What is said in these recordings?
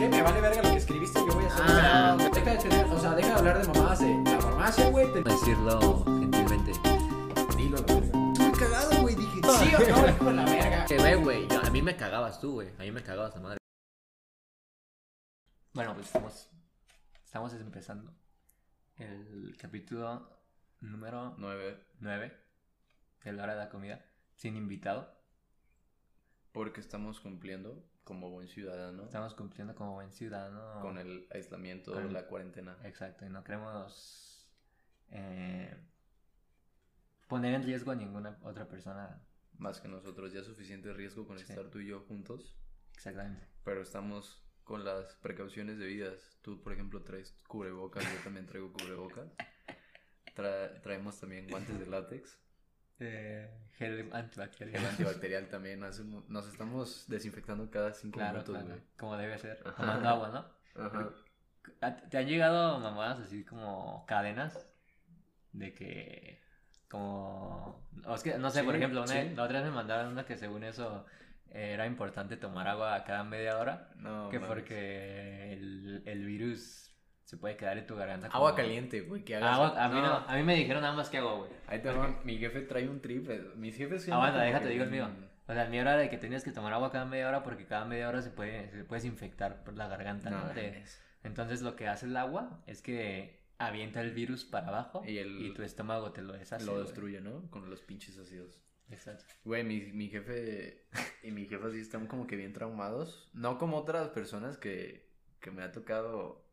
qué? Me vale verga lo que escribiste, yo voy a hacer. Ah. Deja de tener, o sea, deja de hablar de mamadas de la farmacia, güey. Te... Decirlo gentilmente. Dilo, la verga. Estuve cagado, güey. Dije, Sí o no, hijo de la verga. Que ve, güey. A mí me cagabas tú, güey. A mí me cagabas la madre. Bueno, pues estamos. Estamos empezando el capítulo número Nueve. 9 de la hora de la comida. Sin invitado. Porque estamos cumpliendo como buen ciudadano Estamos cumpliendo como buen ciudadano. con el aislamiento, Con el- la cuarentena. Exacto, y no queremos eh, poner en riesgo a ninguna otra persona. Más que nosotros, ya suficiente riesgo con Sí. estar tú y yo juntos. Exactamente. Pero estamos con las precauciones debidas. Tú, por ejemplo, traes cubrebocas, yo también traigo cubrebocas. Tra- traemos también guantes de látex. Eh, gel antibacterial. El antibacterial también. nos estamos desinfectando cada cinco Claro, minutos, claro, como debe ser. Ajá. Tomando agua, ¿no? Ajá. ¿A- ¿Te han llegado mamadas así como cadenas? De que. Como. O es que, no sé, por ejemplo, una, sí. la otra vez me mandaron una que según eso era importante tomar agua cada media hora. No, que mames. porque el, el virus se puede quedar en tu garganta. Agua como- caliente, güey, que hagas... Agua, a, mí no, a mí me dijeron nada más que agua, güey. Ahí te va, mi jefe trae un triple. Mis jefes Ah, bueno, déjate, digo el mío. O sea, mío era de que tenías que tomar agua cada media hora porque cada media hora se puede, se puedes infectar por la garganta, No, mames. Entonces lo que hace el agua es que avienta el virus para abajo Y y, el- tu estómago te lo deshace. lo güey. destruye, ¿no? Con los pinches ácidos. Exacto. Güey, mi, mi jefe y mi jefa sí están como que bien traumados. No como otras personas que, que me ha tocado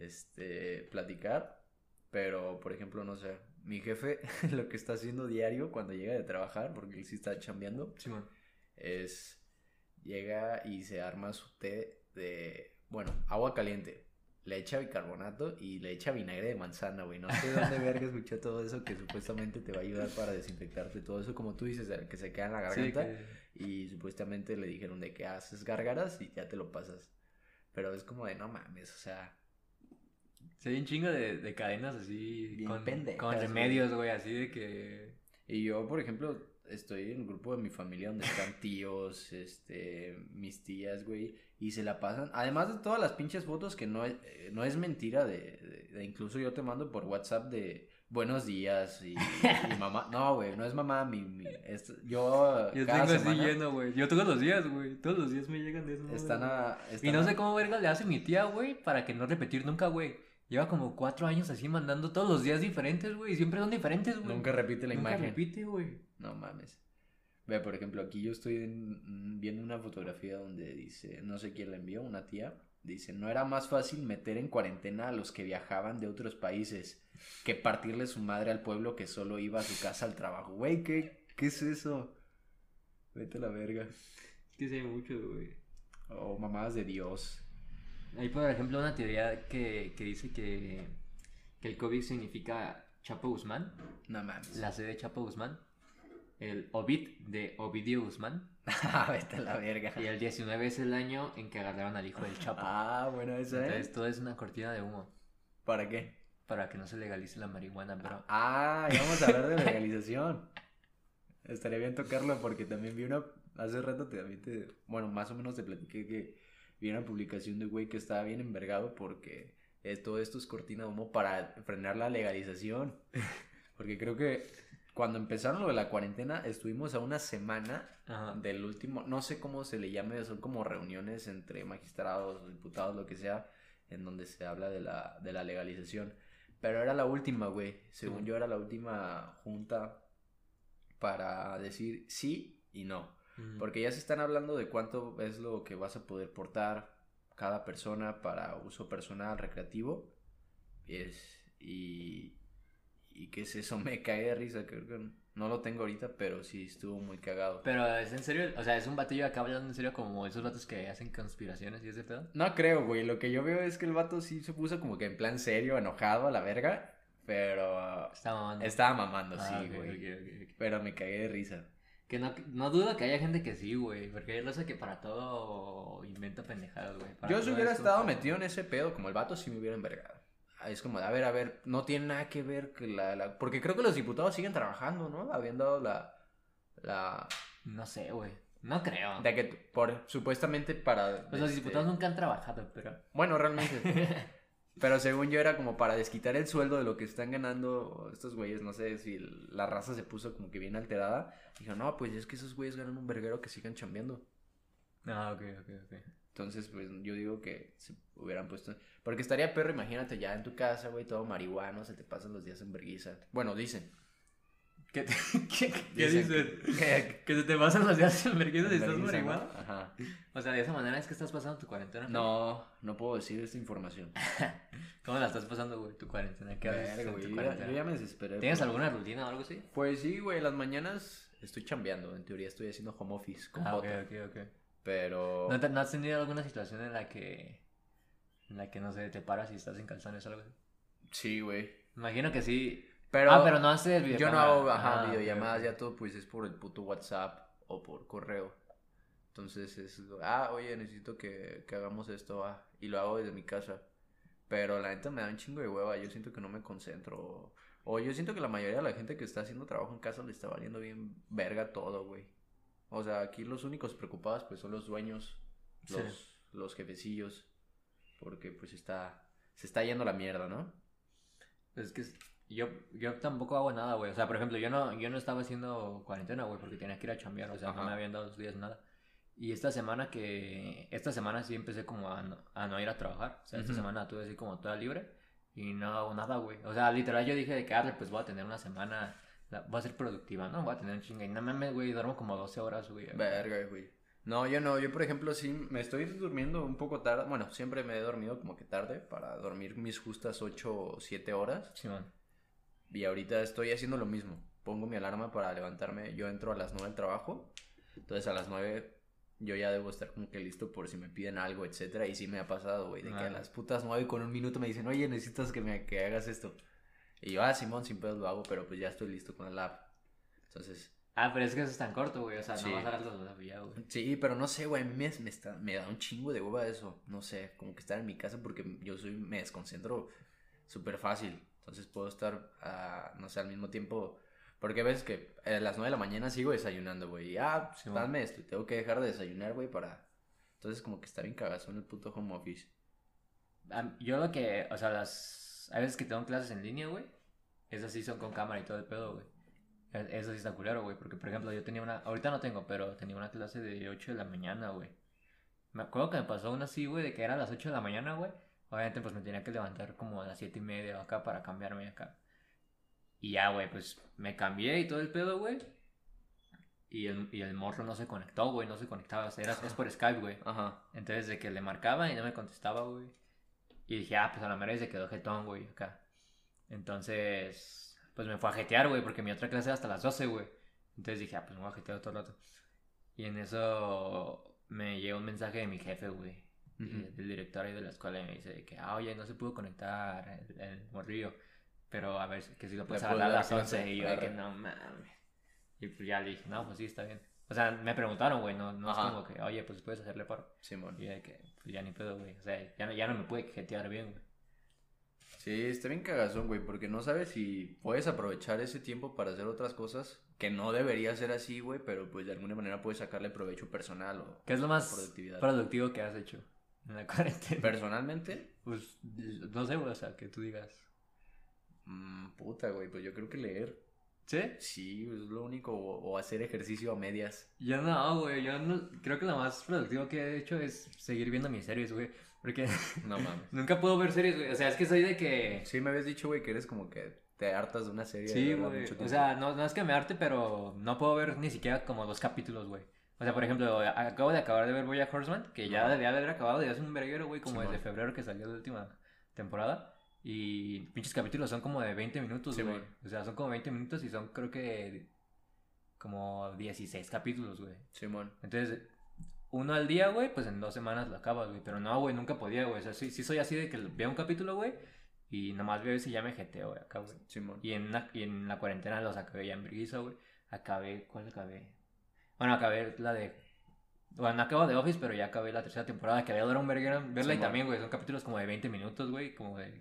este platicar. Pero, por ejemplo, no sé, mi jefe lo que está haciendo diario cuando llega de trabajar, porque él sí está chambeando, es llega y se arma su té de, bueno, agua caliente. Le echa bicarbonato y le echa vinagre de manzana, güey. No sé de dónde verga escuché todo eso que supuestamente te va a ayudar para desinfectarte. Todo eso, como tú dices, que se queda en la Sí, garganta. que- Y supuestamente le dijeron de que haces gárgaras y ya te lo pasas. Pero es como de no mames, o sea. Sí, hay un chingo de, de cadenas así Bien con, pendejas, con remedios, güey, así de que... Y yo, por ejemplo, estoy en un grupo de mi familia donde están tíos, este, mis tías, güey, y se la pasan. Además de todas las pinches fotos que no es, eh, no es mentira, de, de- de- incluso yo te mando por WhatsApp de buenos días y, y mamá. No, güey, no es mamá, mi, mi- es- yo, Yo cada tengo así semana lleno, güey. Yo todos los días, güey. Todos los días me llegan de eso. están a, Y no a- sé cómo verga le hace mi tía, güey, para que no repetir nunca, güey. Lleva como cuatro años así mandando todos los días diferentes, güey. Siempre son diferentes, güey. Nunca repite la Nunca imagen. repite, güey. No mames. Ve, por ejemplo, aquí yo estoy en- mm, viendo una fotografía donde dice, no sé quién la envió, una tía, dice, no era más fácil meter en cuarentena a los que viajaban de otros países que partirle su madre al pueblo que solo iba a su casa al trabajo. Güey, ¿qué, ¿qué es eso? Vete a la verga. Es que sé mucho, güey. O mamadas de Dios. Hay, por ejemplo, una teoría que, que dice que, que el COVID significa Chapo Guzmán, No mames. la C de Chapo Guzmán, el Ovid de Ovidio Guzmán, Vete a la verga. y el 19 es el año en que agarraron al hijo del Chapo. Ah, bueno, Entonces es. todo es una cortina de humo ¿Para qué? para que no se legalice la marihuana, pero... Ah, ya vamos a hablar de legalización. Estaría bien tocarlo porque también vi una. Hace rato te. Bueno, más o menos te platiqué que vi una publicación de un güey que estaba bien envergado porque es- todo esto es cortina de humo para frenar la legalización. Porque creo que cuando empezaron lo de la cuarentena estuvimos a una semana Ajá. del último. No sé cómo se le llame, son como reuniones entre magistrados, diputados, lo que sea, en donde se habla de la, de la legalización. Pero era la última, güey. Según Ujú. yo, era la última junta para decir sí y no. Mm. Porque ya se están hablando de cuánto es lo que vas a poder portar cada persona para uso personal, recreativo. Y, es, y, y qué es eso, me cae de risa. Creo que no lo tengo ahorita, pero sí estuvo muy cagado. Pero es en serio, o sea, es un batillo acá hablando en serio como esos vatos que hacen conspiraciones y ese pedo. No creo, güey. Lo que yo veo es que el vato sí se puso como que en plan serio, enojado a la verga. Pero Está mamando. estaba mamando, Ah, sí, ok, güey. ok, ok, ok. Pero me cagué de risa. Que no, no dudo que haya gente que sí, güey. Porque hay raza que para todo inventa pendejadas, güey. Yo si hubiera estado para- metido en ese pedo, como el vato, sí me hubiera envergado. Es como, de, a ver, a ver, no tiene nada que ver que la, la- Porque creo que los diputados siguen trabajando, ¿no? Habiendo dado la... La... No sé, güey. No creo. De que por supuestamente para. Pues los este, diputados nunca han trabajado, pero. Bueno, realmente. Pero según yo era como para desquitar el sueldo de lo que están ganando estos güeyes. No sé si la raza se puso como que bien alterada. Dijo, no, pues es que esos güeyes ganan un verguero que sigan chambeando. Ah, ok, ok, ok. Entonces, pues yo digo que se hubieran puesto. Porque estaría perro, imagínate ya en tu casa, güey, todo marihuano, se te pasan los días en verguiza. Bueno, dicen. ¿Qué, te- qué, qué Dicen que- Que se te pasan los días en vergüenza y estás marihuana. Ajá. O sea, de esa manera es que estás pasando tu cuarentena. No, no puedo decir esta información. ¿Cómo la estás pasando, güey, tu cuarentena? ¿Qué haces Verga, en güey, tu cuarentena? yo ya me desesperé. ¿Tienes alguna rutina o algo así? Pues sí, güey, las mañanas estoy chambeando. En teoría estoy haciendo home office con Ah, ok, bota. ok, ok. Pero. ¿No, te- no has tenido alguna situación en la que, en la que, no sé, te paras y estás en calzones o algo así? Sí, güey. Imagino que sí. Pero, ah, pero no haces yo no hago ajá, Ah, videollamadas, ya todo pues es por el puto WhatsApp o por correo. Entonces es, ah, oye, necesito que, que hagamos esto, ah, y lo hago desde mi casa. Pero la neta me da un chingo de hueva, yo siento que no me concentro. O, yo siento que la mayoría de la gente que está haciendo trabajo en casa le está valiendo bien verga todo, güey. O sea, aquí los únicos preocupados pues son los dueños, Sí. los, los jefecillos, porque pues está, se está yendo la mierda, ¿no? Es que yo, yo tampoco hago nada, güey. O sea, por ejemplo, yo no, yo no estaba haciendo cuarentena, güey, porque tenía que ir a chambear, o sea, no Ajá. me habían dado los días nada. Y esta semana que, esta semana sí empecé como a no, a no ir a trabajar. O sea, esta Ujú. semana tuve así como toda libre y no hago nada, güey. O sea, literal yo dije de que, arre, pues voy a tener una semana, la- voy a ser productiva, ¿no? Voy a tener un chinga. Y no mames, güey, duermo como 12 horas, güey. Verga, güey. No, yo no, yo por ejemplo sí me estoy durmiendo un poco tarde. Bueno, siempre me he dormido como que tarde para dormir mis justas 8 o 7 horas. Simón. Y ahorita estoy haciendo lo mismo. Pongo mi alarma para levantarme. Yo entro a las 9 al trabajo. Entonces a las 9 yo ya debo estar como que listo por si me piden algo, etcétera. Y sí me ha pasado, güey, de que a las putas 9 con un minuto me dicen, oye, necesitas que, me, que hagas esto. Y yo, ah, Simón, sin pedos lo hago, pero pues ya estoy listo con el app. Entonces, Ah, pero es que eso es tan corto, güey. O sea, Sí. no vas a dar los dos ya, güey. Sí, pero no sé, güey, a mí me, me está, me da un chingo de hueva eso. No sé, como que estar en mi casa porque yo soy, me desconcentro súper fácil. Entonces puedo estar, ah, no sé, al mismo tiempo. Porque ves que a las 9 de la mañana sigo desayunando, güey. Y, ah, Sí, dame esto. Tengo que dejar de desayunar, güey, para... Entonces como que está bien cagazón el puto home office. Am- Yo lo que, o sea, las. Hay veces que tengo clases en línea, güey. Esas sí son con cámara y todo el pedo, güey. E- Eso sí está culero, güey. Porque, por ejemplo, yo tenía una. Ahorita no tengo, pero tenía una clase de 8 de la mañana, güey. Me acuerdo que me pasó una así, güey, de que era a las 8 de la mañana, güey. Obviamente, pues me tenía que levantar como a las 7 y media acá para cambiarme acá. Y ya, güey, pues me cambié y todo el pedo, güey. Y el, y el morro no se conectó, güey, no se conectaba. O sea, era, es por Skype, güey. Ajá. Entonces, de que le marcaba y no me contestaba, güey. Y dije, ah, pues a la mera se quedó jetón, güey, acá. Entonces, pues me fue a jetear, güey, porque mi otra clase era hasta las 12, güey. Entonces dije, ah, pues me voy a jetear todo el rato. Y en eso me llegó un mensaje de mi jefe, güey. Y Ujú. Del director ahí de la escuela y me dice que, ah, oye, no se pudo conectar el, el morrillo. Pero a ver, que si lo puedes hablar a las clase. 11. Y yo de que no mames. Y pues ya le dije, no, pues sí, está bien. O sea, me preguntaron, güey, no, no es como que, oye, pues puedes hacerle paro. Simón. Y de que, pues ya ni pedo, güey. O sea, ya no, ya no me pude jetear bien, güey. Sí, está bien cagazón, güey, porque no sabes si puedes aprovechar ese tiempo para hacer otras cosas, que no debería ser así, güey, pero pues de alguna manera puedes sacarle provecho personal o ¿Qué es lo más productivo que has hecho en la cuarentena? Personalmente, Pues, no sé, o sea, que tú digas. mm, puta, güey, pues yo creo que leer, ¿Sí? sí, es lo único, o, o hacer ejercicio a medias. Yo no, güey, yo no, creo que lo más productivo que he hecho es seguir viendo mis series, güey. Porque No mames. nunca puedo ver series, güey. O sea, es que soy de que... Sí, me habías dicho, güey, que eres como que te hartas de una serie. Sí, güey. O sea, no, no es que me arte, pero no puedo ver ni siquiera como dos capítulos, güey. O sea, por ejemplo, acabo de acabar de ver Boya Horseman, que ya debía de haber acabado de hace un verguero, güey, como Simón. desde febrero que salió la última temporada. Y pinches capítulos son como de 20 minutos, güey. Simón. O sea, son como 20 minutos y son creo que como 16 capítulos, güey. Simón. Entonces, uno al día, güey, pues en dos semanas lo acabas, güey. Pero no, güey, nunca podía, güey. O sea, sí, sí soy así de que veo un capítulo, güey, y nomás veo si ya me jeteo, güey, acá, güey. Simón. Y en, la, y en la cuarentena los acabé ya en brisa, güey. Acabé, ¿cuál acabé? Bueno, acabé la de. Bueno, no acabo de Office, pero ya acabé la tercera temporada que había durado un verguero verla y Simón. también, güey. Son capítulos como de 20 minutos, güey. Como de.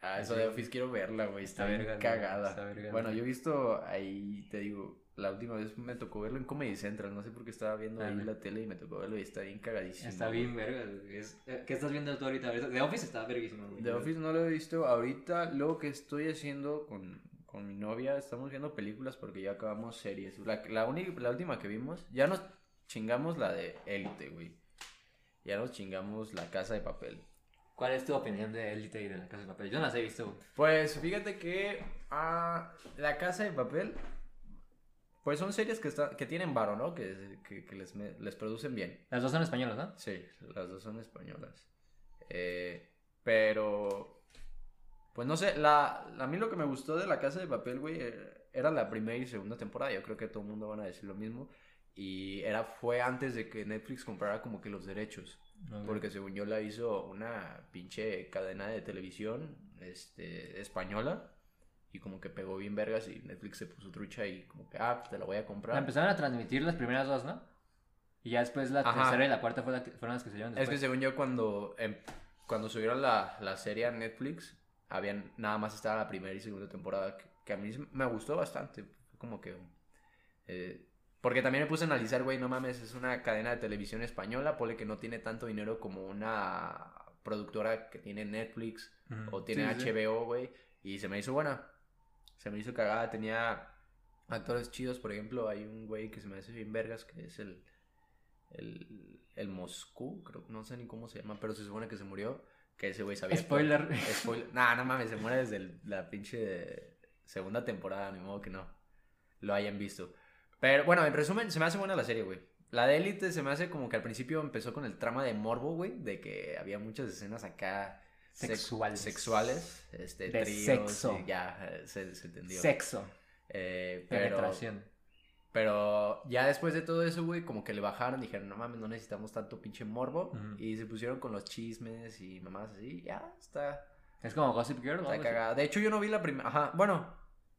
Ah, eso Sí. de Office quiero verla, güey. Está, Está bien verga, cagada. está verga, bueno, yo he visto ahí, te digo, La última vez me tocó verlo en Comedy Central. No sé por qué estaba viendo Ah, ahí la tele y me tocó verlo y está bien cagadísimo. Está güey. bien, verga. güey. Es- eh, ¿Qué estás viendo tú ahorita? The Office está verguísimo, güey. The Office no lo he visto. Ahorita lo que estoy haciendo con, con mi novia, estamos viendo películas porque ya acabamos series. La, la, única, la última que vimos, ya nos chingamos la de Élite, güey. Ya nos chingamos la casa de papel. ¿Cuál es tu opinión de Elite y de la Casa de Papel? Yo no las he visto. Pues fíjate que ah, La Casa de Papel, pues son series que, está, que tienen varo, ¿no? Que, que, que les, les producen bien. Las dos son españolas, ¿no? Sí, las dos son españolas. Eh, pero, pues no sé, la, a mí lo que me gustó de La Casa de Papel, güey, eh, era la primera y segunda temporada. Yo creo que todo el mundo van a decir lo mismo. Y era, fue antes de que Netflix comprara como que los derechos. Porque según yo la hizo una pinche cadena de televisión este, española. Y como que pegó bien vergas y Netflix se puso trucha y como que, ah, pues te la voy a La comprar. empezaron a transmitir las primeras dos, ¿no? Y ya después la Ajá. tercera y la cuarta la fueron las que se Es después. que según yo cuando, em- cuando subieron la, la serie a Netflix, habían, nada más estaba la primera y segunda temporada, que, que a mí me gustó bastante. Fue como que... eh, porque también me puse a analizar, güey, no mames, es una cadena de televisión española, pone que no tiene tanto dinero como una productora que tiene Netflix o tiene Sí. HBO, güey, y se me hizo buena. Se me hizo cagada, tenía actores chidos, por ejemplo, hay un güey que se me hace bien vergas, que es el el, el Moscú, creo, no sé ni cómo se llama, pero se supone que se murió, que ese güey sabía. Spoiler. Spoiler. Nah, no mames, se muere desde el- la pinche segunda temporada, ni modo que no lo hayan visto. Pero bueno, en resumen, se me hace buena la serie, güey. La de Élite se me hace como que al principio empezó con el trama de morbo, güey, de que había muchas escenas acá sex- Sexuales. sexuales, este, De tríos, sexo. y ya eh, se, se entendió. Sexo. Eh, pero, Penetración. Pero ya después de todo eso, güey, como que le bajaron, dijeron, no mames, no necesitamos tanto pinche morbo. Y se pusieron con los chismes y mamás así, ya, está, Es como Gossip Girl, está cagada. De hecho, yo no vi la primera, ajá, bueno,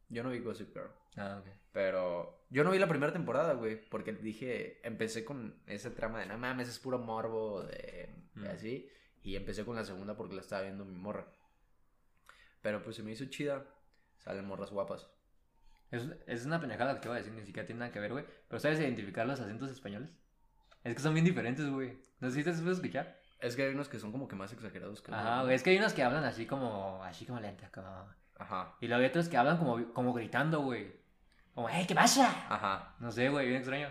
yo no vi Gossip Girl. Ah, ok. Pero yo no vi la primera temporada, güey, porque dije, empecé con ese trama de, no mames, es puro morbo, de, así. Y empecé con la segunda porque la estaba viendo mi morra. Pero pues se me hizo chida. Salen morras guapas. Es, es una pendejada lo que voy a decir, ni siquiera tiene nada que ver, güey. Pero ¿sabes identificar los acentos españoles? Es que son bien diferentes, güey. No sé si te has escuchar. Es que hay unos que son como que más exagerados que Ajá, güey. Es que hay unos que hablan así como, así como lenta, como... Ajá, Y luego hay otros que hablan como, como gritando, güey. Como, ¡hey, qué pasa! ajá. No sé, güey, bien extraño.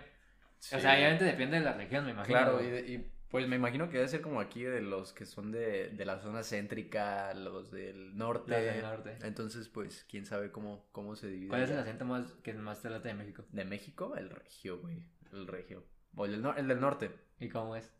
Sí. O sea, obviamente depende de la región, me imagino. Claro, y, de- y, pues me imagino que debe ser como aquí de los que son de, de la zona céntrica, los del norte. Los del norte. Entonces, pues, quién sabe cómo, cómo se divide. ¿Cuál es el acento más que más te late de México? De México, el regio, güey. El regio. O el del, nor- el del norte. ¿Y cómo es?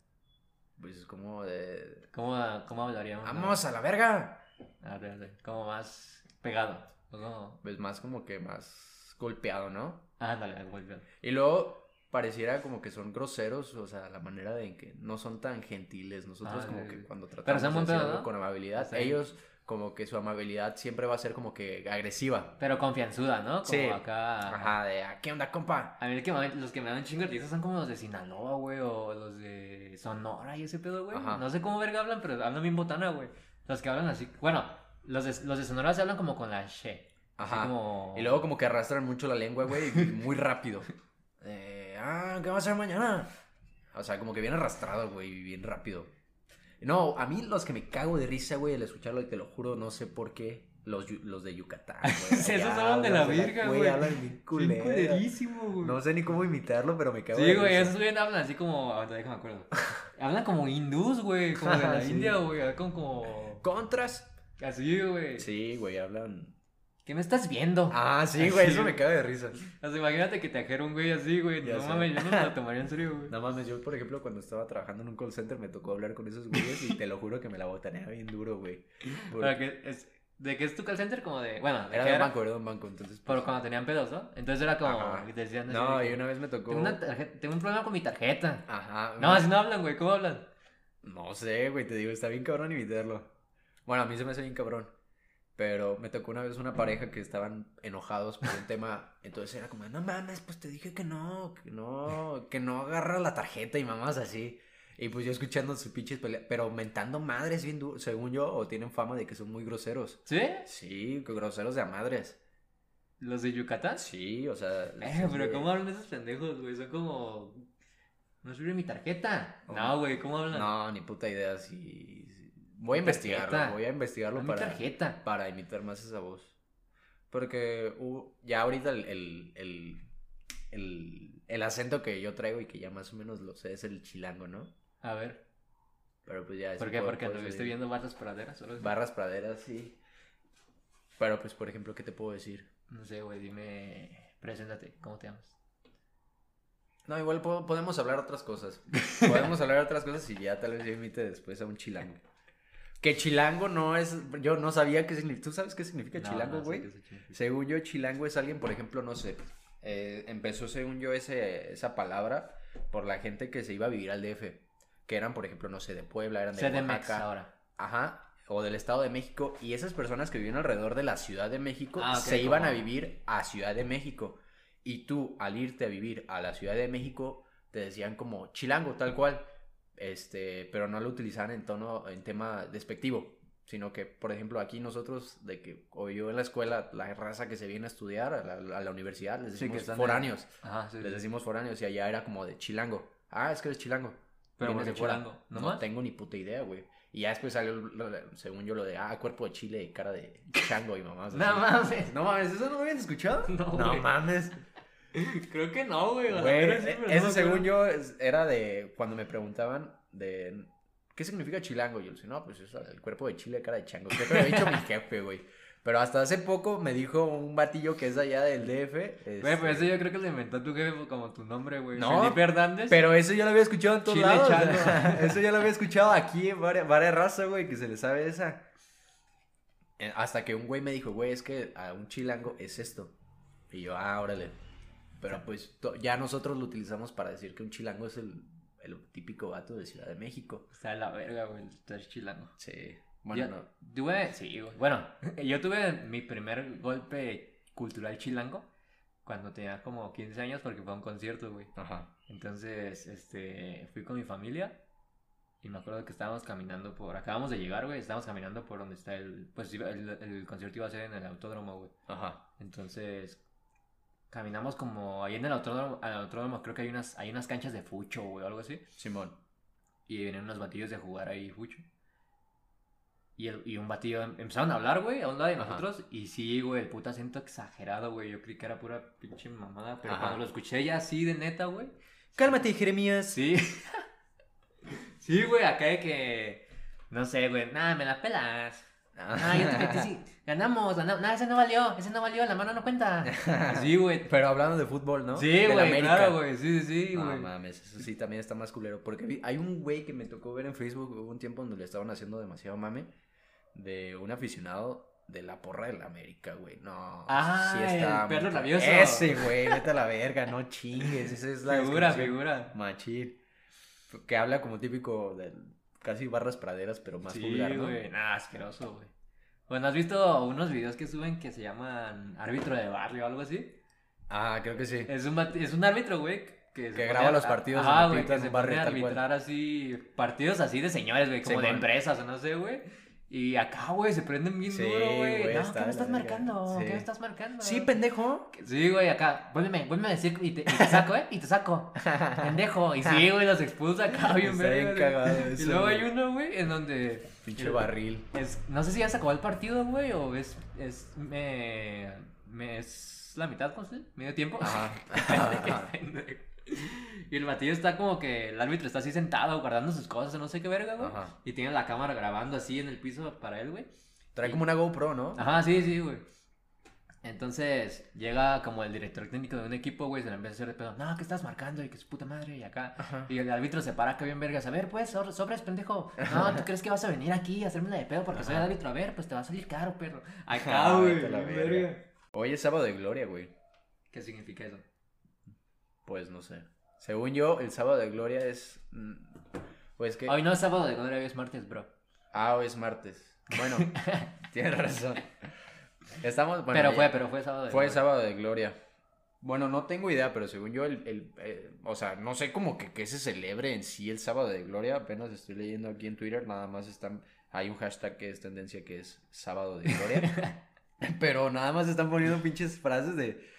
Pues es como de. ¿Cómo, cómo hablaríamos? no? ¡Vamos a la verga! Ah, de- de- como más pegado. O como... Pues más como que más golpeado, ¿no? Ah, ándale, bien. Y luego pareciera como que son groseros, o sea, la manera de en que no son tan gentiles. Nosotros Ah, como que cuando tratamos de hacer pedo, algo con amabilidad, Sí. ellos como que su amabilidad siempre va a ser como que agresiva. Pero confianzuda, ¿no? Como Sí. acá... Ajá, de "Ah, ¿qué onda, compa? A mí el que me- los que me dan chingo de son como los de Sinaloa, güey, o los de Sonora y ese pedo, güey. Ajá. No sé cómo verga hablan, pero hablan bien botana, güey. Los que hablan así, bueno, los de, los de Sonora se hablan como con la she. Ajá. como... Y luego como que arrastran mucho la lengua, güey, y muy rápido. Eh, ah, ¿qué va a hacer mañana? O sea, como que bien arrastrado, güey, bien rápido. No, a mí los que me cago de risa, güey, al escucharlo, y te lo juro, no sé por qué, los, los de Yucatán, güey. Sí, esos hablan de la verga, güey. hablan bien culero. culerísimo, güey. No sé ni cómo imitarlo, pero me cago Sí, de güey, risa. esos güey hablan así como... ahorita déjame acuerdo. Hablan como hindús, güey, como de la Sí. India, güey, como como... ¿Contras? Así, güey. Sí, güey, hablan... ¿Qué me estás viendo? Ah, sí, güey, eso me cago de risa. O sea, imagínate que te ajera un güey así, güey. Ya No sé. mames, yo no me lo tomaría en serio, güey. No mames, yo, por ejemplo, cuando estaba trabajando en un call center, me tocó hablar con esos güeyes y te lo juro que me la botaneaba bien duro, güey. Es, ¿De qué es tu call center? Como de. Bueno, ¿de Era de un banco, era de un banco, entonces... Pero pues, cuando tenían pedos, ¿no? Entonces era como. Ajá. decían. así No, y una vez me tocó... Tengo, una tarjeta- tengo un problema con mi tarjeta. Ajá. No, así no hablan, güey. ¿Cómo hablan? No sé, güey, te digo, está bien cabrón imitarlo. Bueno, a mí se me hace bien cabrón. Pero me tocó una vez una pareja que estaban enojados por un tema. Entonces era como, no mames, pues te dije que no, que no, que no agarra la tarjeta y mamás así. Y pues yo escuchando sus pinches peleas, pero mentando madres bien duro, según yo, o tienen fama de que son muy groseros. ¿Sí? Sí, groseros de a madres. ¿Los de Yucatán? Sí, o sea. Eh, pero ¿cómo hablan esos pendejos, güey? Son como. No sirve mi tarjeta. Oh. No, güey, ¿cómo hablan? No, ni puta idea. Si... Voy a investigarlo, tarjeta. voy a investigarlo para, tarjeta. para imitar más esa voz. Porque uh, ya ahorita el, el, el, el, el acento que yo traigo y que ya más o menos lo sé es el chilango, ¿no? A ver. Pero pues ya... ¿Por qué? puedo- Porque puedo anduviste salir. viendo barras praderas. solo? Barras praderas, sí. Pero pues, por ejemplo, ¿qué te puedo decir? No sé, güey, dime. Preséntate, ¿cómo te llamas? No, igual po- podemos hablar otras cosas. Podemos hablar otras cosas y ya tal vez yo imite después a un chilango. Que chilango no es... Yo no sabía qué significa... ¿Tú sabes qué significa No, chilango, no sé güey? Según yo, chilango es alguien, por ejemplo, no sé, eh, empezó según yo ese, esa palabra por la gente que se iba a vivir al DF, que eran, por ejemplo, no sé, de Puebla, eran de CDMX Oaxaca, ahora. ajá, o del Estado de México, y esas personas que vivían alrededor de la Ciudad de México Ah, se iban a vivir a Ciudad de México, y tú, al irte a vivir a la Ciudad de México, te decían como chilango, tal cual, este, pero no lo utilizaban en tono, en tema despectivo, sino que, por ejemplo, aquí nosotros, de que, o yo en la escuela, la raza que se viene a estudiar a la, a la universidad, les Sí, decimos en- foráneos, Ajá, sí. les sí. decimos foráneos, y allá era como de chilango, ah, es que eres chilango. Pero vienes ¿por qué de chilango? No ¿Nomás? tengo ni puta idea, güey. Y ya después salió, lo- lo- según yo, lo de, ah, cuerpo de chile y cara de chango y mamás. No mames. No mames, ¿eso no lo habían escuchado? No, No mames. Creo que no, güey. pero no eso me según yo era de cuando me preguntaban de ¿qué significa chilango? Yo le decía, no, pues es el cuerpo de chile, cara de chango. Creo que lo había dicho mi jefe, güey. Pero hasta hace poco me dijo un batillo que es allá del DF. Güey, este, pues eso yo creo que lo inventó tu jefe como tu nombre, güey. No, Felipe Hernández. Pero eso ya lo había escuchado en todos Chile lados. chango. eso ya lo había escuchado aquí en varias, varias razas, güey, que se le sabe esa. Eh, Hasta que un güey me dijo, güey, es que a un chilango es esto. Y yo, ah, órale. Pero pues ya nosotros lo utilizamos para decir que un chilango es el, el típico vato de Ciudad de México. Está de la verga, güey. Estás chilango. Sí. Bueno, Yo no. Tuve, sí, güey. Bueno, yo tuve mi primer golpe cultural chilango cuando tenía como 15 años porque fue a un concierto, güey. Ajá. Entonces, este, fui con mi familia y me acuerdo que estábamos caminando por, acabamos de llegar, güey, estábamos caminando por donde está el, pues el, el concierto iba a ser en el autódromo, güey. Ajá. Entonces, caminamos como ahí en el autódromo, al autódromo creo que hay unas, hay unas canchas de fucho, güey, o algo así. Simón. Y venían unos batillos de jugar ahí fucho. Y, el- y un batillo em- empezaron a hablar, güey, a un lado de Ajá. nosotros. Y sí, güey, el puto acento exagerado, güey. Yo creí que era pura pinche mamada. Pero Ajá. cuando lo escuché ya así de neta, güey. Cálmate, Jeremías. Sí. sí, güey, acá de que. No sé, güey. Nada, me la pelas. Ah, yo te sí. Ganamos, ganamos. Nada, ese no valió. Ese no valió. La mano no cuenta. Sí, güey. Pero hablando de fútbol, ¿no? Sí, Del güey, claro, güey. Sí, sí, sí, No güey. mames, eso sí también está más culero. Porque vi- hay un güey que me tocó ver en Facebook, hubo un tiempo donde le estaban haciendo demasiado mame, de un aficionado de la porra del América, güey. No, Ah, el perro rabioso. Ese, güey, vete a la verga, no chingues. Esa es la figura, figura. Machín. Que habla como típico de casi barras praderas, pero más sí, vulgar, ¿no? güey. Nada, asqueroso, güey. Bueno, ¿has visto unos videos que suben que se llaman árbitro de barrio o algo así? Ah, creo que sí. Es un, es un árbitro, güey. Que, se Que graba a- los partidos Ajá, en Twitter que se en un barrio a arbitrar así. Partidos así de señores, güey. Como de Simón. empresas o no sé, güey. Y acá, güey, se prenden bien Sí, duro, güey. No, ¿qué me estás marcando? Sí. ¿Qué me estás marcando? Sí, pendejo. Sí, güey, acá. Vuélveme, vuélveme a decir y te, y te saco, ¿eh? Y te saco. Pendejo. Y sí, güey, los expulsa acá bien verga, Y luego hay uno, güey, en donde. Pinche barril. es, no sé si ya se acabó el partido, güey, o es, es, me, me- es la mitad, ¿cómo se? Medio tiempo. Ajá. pendejo. y el batillo está como que el árbitro está así sentado guardando sus cosas, o no sé qué verga, güey. Ajá. Y tiene la cámara grabando así en el piso para él, güey. Trae como una GoPro, ¿no? Ajá, sí, sí, güey. Entonces llega como el director técnico de un equipo, güey, se le empieza a hacer de pedo. No, que estás marcando y que su puta madre y acá. Ajá. Y el árbitro se para acá bien vergas. A ver, pues, sobre- sobres, pendejo. No, ¿tú crees que vas a venir aquí a hacerme la de pedo porque soy el árbitro? A ver, pues te va a salir caro, perro. Acá, güey. Hoy es sábado de gloria, güey. ¿Qué significa eso? Pues no sé. Según yo, el sábado de gloria es. Pues que. Hoy no es sábado de gloria, hoy es martes, bro. Ah, hoy es martes. Bueno, tienes razón. Estamos. bueno, pero fue, pero fue sábado de Fue gloria. sábado de gloria. Bueno, no tengo idea, pero según yo, el, el, eh, o sea, no sé cómo que, que se celebre en sí el sábado de gloria. Apenas estoy leyendo aquí en Twitter, nada más están, hay un hashtag que es tendencia que es sábado de gloria. Pero nada más están poniendo pinches frases de,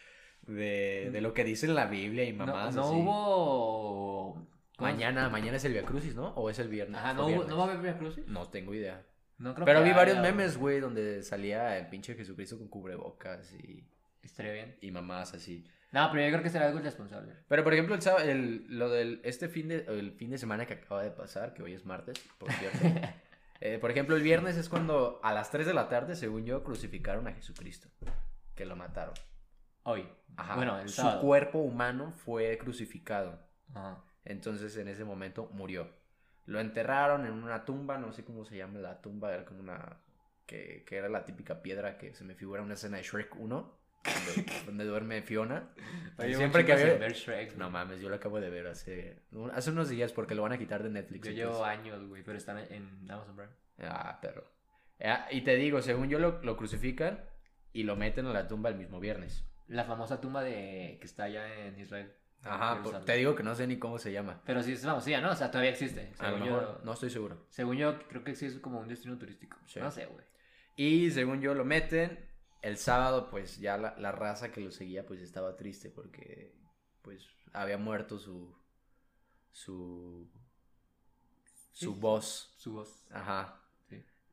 de, de lo que dice la Biblia y No, mamás. no así. hubo... Mañana, mañana es el Via Crucis, ¿no? ¿O es el viernes? Ajá, ¿O ¿no, hubo- viernes? ¿no va a haber Via Crucis? No tengo idea. No creo Pero que vi varios memes, güey, donde salía el pinche Jesucristo con cubrebocas y, Estaría bien. y mamás así. No, pero yo creo que será algo irresponsable. Pero por ejemplo, el, sábado- el- lo del este fin de el fin de semana que acaba de pasar, que hoy es martes, por cierto. eh, por ejemplo, el viernes es cuando a las 3 de la tarde, según yo, crucificaron a Jesucristo, que lo mataron. Hoy. Ajá. Bueno, el Su sábado. cuerpo humano fue crucificado. Ajá. Entonces, en ese momento murió. Lo enterraron en una tumba, no sé cómo se llama la tumba, era como una que, que era la típica piedra que se me figura una escena de Shrek 1, donde, donde duerme Fiona. Oye, Siempre que había- ver Shrek, No mames, yo lo acabo de ver hace, hace unos días porque lo van a quitar de Netflix. Yo entonces- llevo años, güey, pero están en Amazon Prime. Ah, perro. Ah, y te digo, según yo lo, lo crucifican y lo meten a la tumba el mismo viernes. La famosa tumba de que está allá en Israel. Ajá, por- te digo que no sé ni cómo se llama. Pero sí es famosilla, ¿no? O sea, todavía existe. A lo Según mejor, yo, no estoy seguro. según yo, creo que sí es como un destino turístico. Sí. No sé, güey. Y según yo lo meten, el sábado pues ya la, la raza que lo seguía pues estaba triste porque pues había muerto su su su Sí. voz, Su voz, ajá.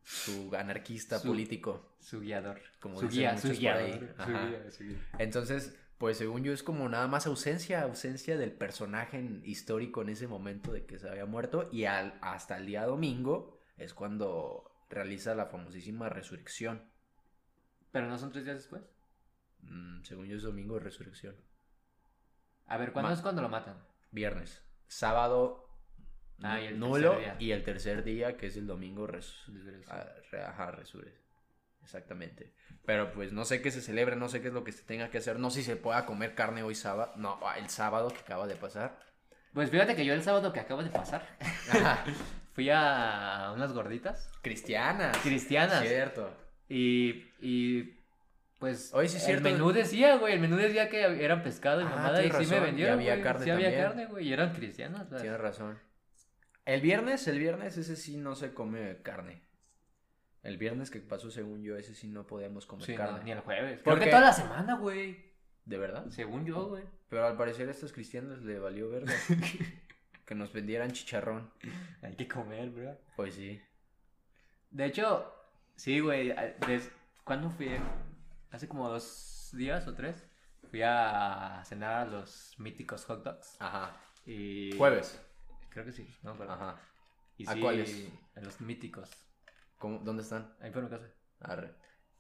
Su anarquista Su- político. su guiador. Como su guía, su guiador. Su guía, su guía. Entonces, pues según yo es como nada más ausencia, ausencia del personaje en- histórico en ese momento de que se había muerto y al, hasta el día domingo es cuando realiza la famosísima resurrección. Pero no son tres días después. Mm, según yo es domingo de resurrección. A ver, ¿cuándo Ma- es cuando lo matan? Viernes. Sábado Ah, y el nulo y el tercer día que es el domingo res- Resurrección. ah, re- ajá, resure. Exactamente. Pero pues no sé qué se celebra, no sé qué es lo que se tenga que hacer, no sé si se pueda comer carne hoy sábado, no, ah, el sábado que acaba de pasar. Pues fíjate que yo el sábado que acaba de pasar fui a unas gorditas Cristianas. cristianas Cierto. y, y pues Oye, sí es el cierto. menú decía, güey, el menú decía que eran pescado y Ah, mamada y sí me razón, y vendieron, había güey, carne sí había también. carne, güey, y eran cristianas. Tienes razón. El viernes, el viernes ese sí no se come carne. El viernes que pasó, según yo, ese sí no podíamos comer Sí, no, carne. ni el jueves. ¿Por Creo que qué? toda la semana, güey. ¿De verdad? Según yo, güey. Pero al parecer a estos cristianos le valió verga. que nos vendieran chicharrón. Hay que comer, bro. Pues sí. De hecho, sí, güey. ¿Cuándo fui? Hace como dos días o tres. Fui a cenar a los míticos hot dogs. Ajá. Y... Jueves. Creo que sí, no, pero... Ajá. Y ¿A sí, cuáles? A los míticos. ¿Cómo, ¿Dónde están? Ahí por mi casa. Arre.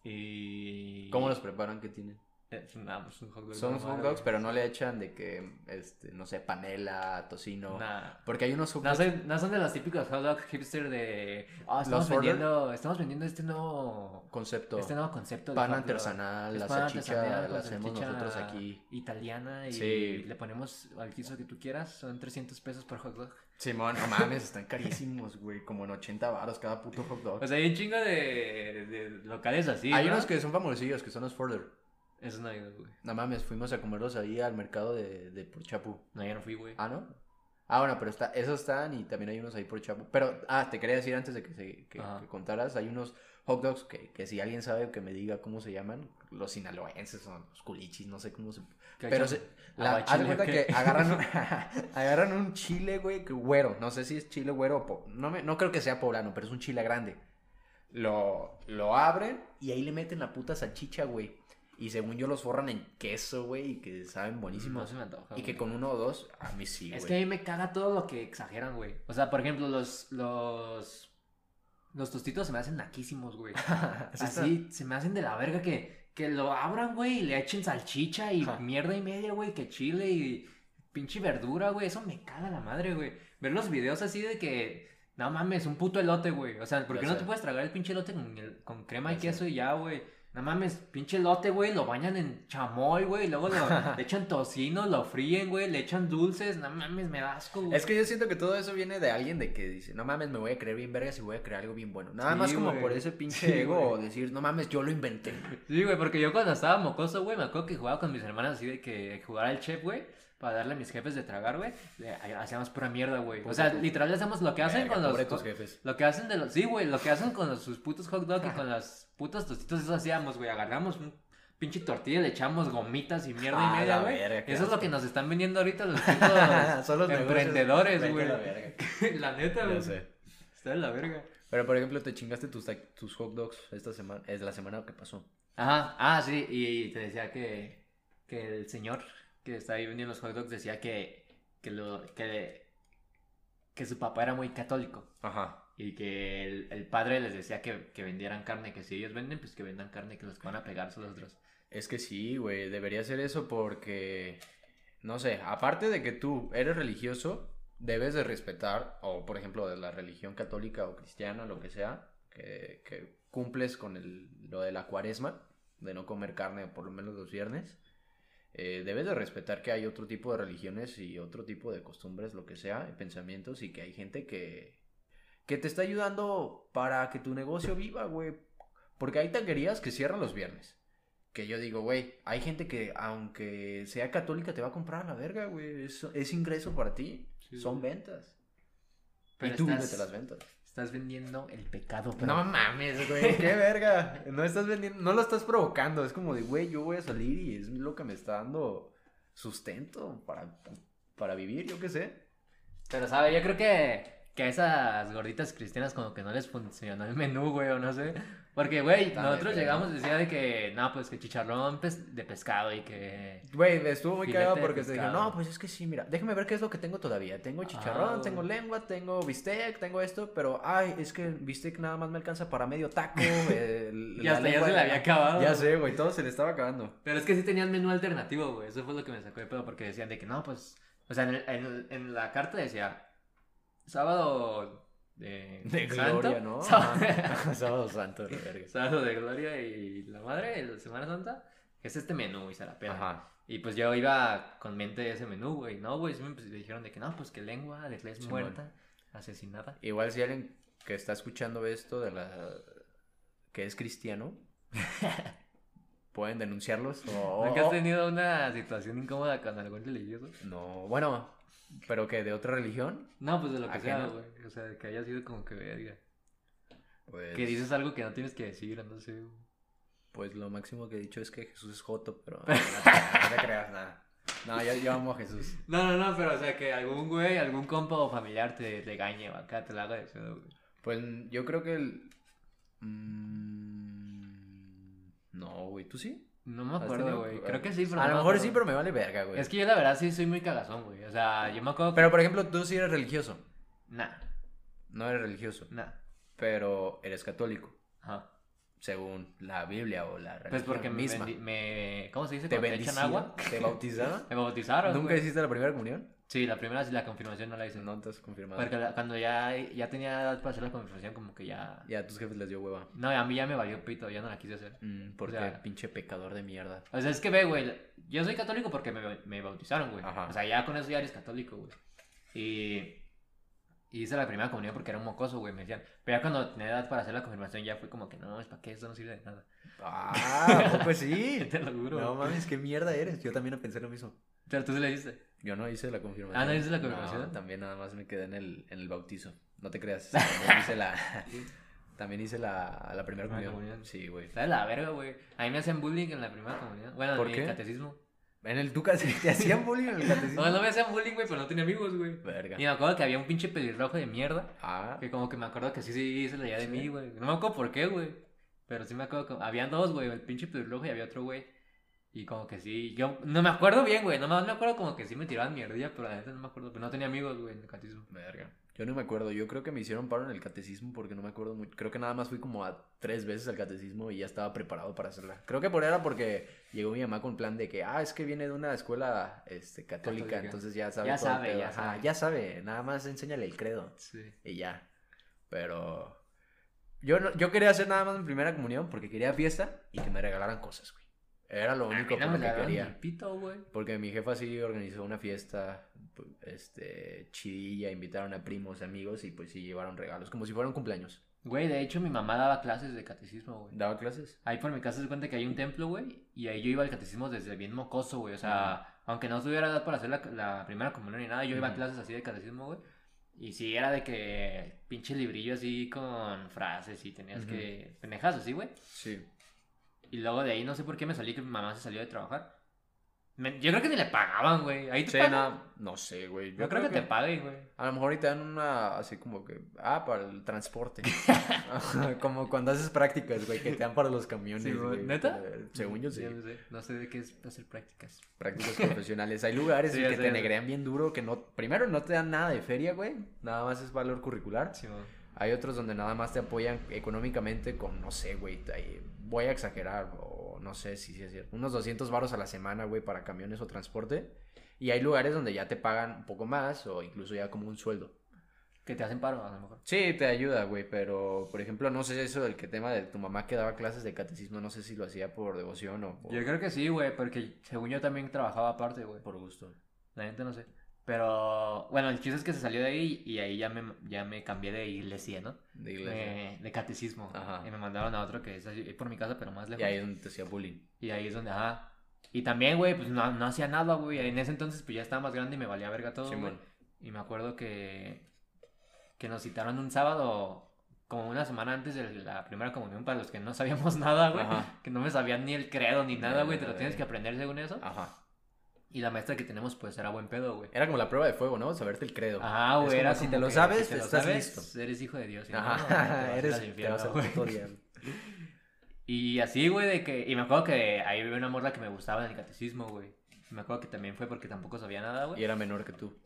Y... ¿Cómo los preparan? ¿Qué tienen? Eh, pues un hot dog Son hot dogs, pero no le echan de que, este, no sé, panela, tocino. Nah. Porque hay unos hot No dogs. son, no son de los típicos hot dog hipster de... "Ah, estamos vendiendo, estamos vendiendo este nuevo... Concepto. Este nuevo concepto de Pan artesanal, Es la pan salchicha la hacemos nosotros aquí. Italiana y Sí. le ponemos al quiso que tú quieras. Son 300 pesos por hot dog. Simón, no mames, están carísimos, güey. Como en 80 baros cada puto hot dog. O sea, hay un chingo de, de locales así. hay ¿no? unos que son famosillos, que son los Further. Eso no ido, güey. No mames, fuimos a comerlos ahí al mercado de, de por Chapu. No, ya no fui, güey. Ah, ¿no? Ah, bueno, pero está, esos están y también hay unos ahí por Chapu. Pero, ah, te quería decir antes de que, se, que, contaras, hay unos hot dogs que, que si alguien sabe que me diga cómo se llaman, los sinaloenses son los culichis, no sé cómo se... ¿Qué Pero se, la, haz de ¿Aguachile cuenta que agarran un, agarran un chile, güey, que güero. No sé si es chile güero o... po- no, me, no creo que sea poblano, pero es un chile grande. Lo, lo abren y ahí le meten la puta salchicha, güey. Y según yo los forran en queso, güey, y que saben No buenísimos. se me antoja. y que con uno o dos, a mí sí, güey. Es que a mí me caga todo lo que exageran, güey. O sea, por ejemplo, los. Los. Los tostitos se me hacen naquísimos, güey. Así se me hacen de la verga que, que lo abran, güey, y le echen salchicha y Ajá. mierda y media, güey, que chile y pinche verdura, güey. Eso me caga la madre, güey. Ver los videos así de que, no mames, un puto elote, güey. O sea, ¿por Ya qué no sé. te puedes tragar el pinche elote con, el- con crema y Ya sé. queso y ya, güey? No mames, pinche elote, güey, lo bañan en chamoy, güey, luego lo, le echan tocino, lo fríen, güey, le echan dulces, no mames, me da asco, güey. Es que yo siento que todo eso viene de alguien de que dice, no mames, me voy a creer bien vergas y voy a crear algo bien bueno. Nada Sí, más como güey. por ese pinche Sí, ego güey. o decir, no mames, yo lo inventé. Sí, güey, porque yo cuando estaba mocoso, güey, me acuerdo que jugaba con mis hermanas así de que jugar al chef, güey. Para darle a mis jefes de tragar, güey, hacíamos pura mierda, güey. O sea, literal le hacemos lo que hacen Verga, con los... tus jefes. Lo que hacen de los... Sí, güey, lo que hacen con los- sus putos hot dogs y con las putas tostitos, eso hacíamos, güey. Agarramos un pinche tortilla, le echamos gomitas y mierda Ah, y media, la güey. Eso es lo que nos están vendiendo ahorita los putos Son los emprendedores, güey. la. La neta, güey. sé. Está de la verga. Pero por ejemplo, te chingaste tus, tus hot dogs esta semana, es la semana que pasó. Ajá, ah, sí, y te decía que, que el señor que está ahí vendiendo los hot dogs decía que, que, lo, que, que su papá era muy católico Ajá. y que el, el padre les decía que, que vendieran carne, que si ellos venden, pues que vendan carne, que los van a pegar son los otros. Es que sí, güey, debería ser eso porque, no sé, aparte de que tú eres religioso, debes de respetar, o por ejemplo, de la religión católica o cristiana, lo que sea, que, que cumples con el, lo de la cuaresma, de no comer carne por lo menos los viernes. Eh, debes de respetar que hay otro tipo de religiones y otro tipo de costumbres, lo que sea, pensamientos, y que hay gente que, que te está ayudando para que tu negocio viva, güey. Porque hay taquerías que cierran los viernes. Que yo digo, güey, hay gente que aunque sea católica te va a comprar a la verga, güey. Es, es ingreso para ti. Sí, Son güey. ventas. Pero y tú estás- las ventas. Estás vendiendo el pecado, pero... No mames, güey, qué verga. No estás vendiendo, no lo estás provocando. Es como de, güey, yo voy a salir y es lo que me está dando sustento para, para vivir, yo qué sé. Pero, ¿sabes? Yo creo que, que a esas gorditas cristianas como que no les funcionó el menú, güey, o no sé. Porque, güey, nosotros bien, llegamos y decía de que, no, pues que chicharrón pes- de pescado y que... Güey, estuvo muy cagado porque dije, pescado. no, pues es que sí, mira, déjame ver qué es lo que tengo todavía. Tengo chicharrón, Ah, tengo güey. lengua, tengo bistec, tengo esto, pero, ay, es que el bistec nada más me alcanza para medio taco. el- Y la hasta ya se le había acabado. Ya sé, güey, todo se le estaba acabando. Pero es que sí tenían menú alternativo, güey. Eso fue lo que me sacó de pedo porque decían de que, no, pues... O sea, en, el- en en la carta decía, sábado de... De Santo, gloria, ¿no? sábado-. Sábado santo, la verga. Sábado de Gloria y la Madre, la Semana Santa, es este menú y se la pena. Ajá. Y pues yo iba con mente de ese menú, güey. No, güey, me pues, dijeron de que no, pues que lengua de Simón. muerta, asesinada. Igual si alguien que está escuchando esto de la que es cristiano pueden denunciarlos o, ¿Nunca has tenido una situación incómoda con algún religioso? no, bueno, pero que de otra religión, No, pues de lo que sea, güey. O sea, que haya sido como que verga. pues Que dices algo que no tienes que decir, no sé. pues lo máximo que he dicho es que Jesús es joto, pero no, te creas, no te creas nada. No, yo, yo amo a Jesús. No, no, no, pero o sea, que algún güey, algún compa o familiar te regañe o acá te la haga de pedo, güey. Pues yo creo que el mm, no, güey, ¿tú sí? No me ¿Has acuerdo, güey. Creo que sí, pero A no lo me mejor acuerdo. sí, pero me vale verga, güey. Es que yo la verdad sí soy muy cagazón, güey. O sea, yo me acuerdo que... Pero por ejemplo, tú sí eres religioso. Nah, No eres religioso, nah. pero eres católico, Ajá. según la Biblia o la religión Pues porque me, misma. bendi- me- ¿Cómo se dice? ¿Te te echan agua. ¿Te bautizaron? Me bautizaron, ¿Nunca hiciste la primera comunión? Sí, la primera sí, la confirmación no la hice. No te has confirmado. Porque la- cuando ya, ya tenía edad para hacer la confirmación, como que ya... Ya a tus jefes les dio hueva. No, a mí ya me valió pito, ya no la quise hacer. Mm, porque O sea- pinche pecador de mierda. O sea, es que ve, güey, yo soy católico porque me, me bautizaron, güey. Ajá. O sea, ya con eso ya eres católico, güey. Y, y hice la primera comunión porque era un mocoso, güey, me decían. Pero ya cuando tenía edad para hacer la confirmación ya fue como que no, es para qué, eso no sirve de nada. Ah, pues sí. Te lo juro. No mames, qué mierda eres. Yo también pensé lo mismo. Pero tú sí le diste. Yo no hice la confirmación. Ah, ¿no hiciste la confirmación? No, también nada más me quedé en el, en el bautizo. No te creas. También hice la, también hice la, la primera comunión. comunión. Sí, güey. ¿Sabes la verga, güey? A mí me hacían bullying en la primera comunión. Bueno, ¿Por en mi catecismo. En el Tucas te hacían bullying en el catecismo. No, no me hacían bullying, güey, pero no tenía amigos, güey. Verga. Y me acuerdo que había un pinche pelirrojo de mierda. Ah, Que como que me acuerdo que sí, sí, se leía de ¿Sí? mí, güey. No me acuerdo por qué, güey. Pero sí me acuerdo que habían dos, güey. El pinche pelirrojo y había otro, güey. Y como que sí, yo no me acuerdo bien, güey. No me, acuerdo como que sí me tiraban mierdilla, pero la neta no me acuerdo. Pero no tenía amigos, güey, en el catecismo. verga. Yo no me acuerdo. Yo creo que me hicieron paro en el catecismo porque no me acuerdo mucho. Creo que nada más fui como a tres veces al catecismo y ya estaba preparado para hacerla. Creo que por era porque llegó mi mamá con plan de que, ah, es que viene de una escuela este, católica, Católica. entonces ya sabe. Ya el sabe, ya Ajá, sabe. ya sabe. Nada más enséñale el credo. Sí. y ya. Pero yo, no- yo quería hacer nada más mi primera comunión porque quería fiesta y que me regalaran cosas, güey. Era lo único a no por me lo que regalaron quería. pito. Porque mi jefa sí organizó una fiesta, pu- este, chidilla, invitaron a primos, amigos y pues sí llevaron regalos, como si fuera un cumpleaños. Güey, de hecho mi mamá daba clases de catecismo, güey. ¿Daba clases? Ahí por mi casa se cuenta que hay un templo, güey. Y ahí yo iba al catecismo desde bien mocoso, güey. O sea, aunque no tuviera edad para hacer la, la primera comunión ni nada, yo iba a Ujú. clases así de catecismo, güey. Y sí, era de que pinche librillo así con frases y tenías Ujú. que. pendejas así, güey. Sí. Y luego de ahí no sé por qué me salí que mi mamá se salió de trabajar. Me- yo creo que ni le pagaban, güey. Ahí te Sí, pagan. no, no sé, güey. Yo, creo, que, te paguen, güey. A lo mejor ahorita dan una, así como que, ah, para el transporte. como cuando haces prácticas, güey, que te dan para los camiones, Sí, güey. güey. ¿Neta? Eh, Según yo, sí. no sé. No sé de qué es hacer prácticas. Prácticas profesionales. Hay lugares Sí, en ya que sé, te ya sé. negrean bien duro, que no, primero no te dan nada de feria, güey. Nada más es valor curricular. Sí, güey. Hay otros donde nada más te apoyan económicamente con, no sé, güey, voy a exagerar, o no sé si sí es cierto, unos 200 varos a la semana, güey, para camiones o transporte. Y hay lugares donde ya te pagan un poco más o incluso ya como un sueldo. Que te hacen paro, a lo mejor. Sí, te ayuda, güey, pero por ejemplo, no sé eso del que tema de tu mamá que daba clases de catecismo, no sé si lo hacía por devoción o por, Yo creo que sí, güey, porque según yo también trabajaba aparte, güey. por gusto. La gente no sé. Pero, bueno, el chiste es que se salió de ahí y ahí ya me, ya me cambié de iglesia, ¿no? De iglesia. De, de catecismo. Ajá. Y me mandaron a otro que es por mi casa, pero más lejos. Y ahí es donde te hacía bullying. Y ahí es donde, ajá. Y también, güey, pues no, no hacía nada, güey. En ese entonces, pues ya estaba más grande y me valía verga todo, güey. Simón. Y me acuerdo que, que nos citaron un sábado, como una semana antes de la primera comunión, para los que no sabíamos nada, güey. Ajá. Que no me sabían ni el credo ni nada, güey. Te lo tienes que aprender según eso. Ajá. Y la maestra que tenemos, pues era buen pedo, güey. Era como la prueba de fuego, ¿no? Saberte el credo. Ajá, Es güey. Era si te lo sabes, si te lo estás sabes, listo. Eres hijo de Dios. y Ajá, no, eres, al te infierno, vas al. Y así, güey, de que. Y me acuerdo que ahí había una morra que me gustaba en el catecismo, güey. Me acuerdo que también fue porque tampoco sabía nada, Y güey. era menor que tú.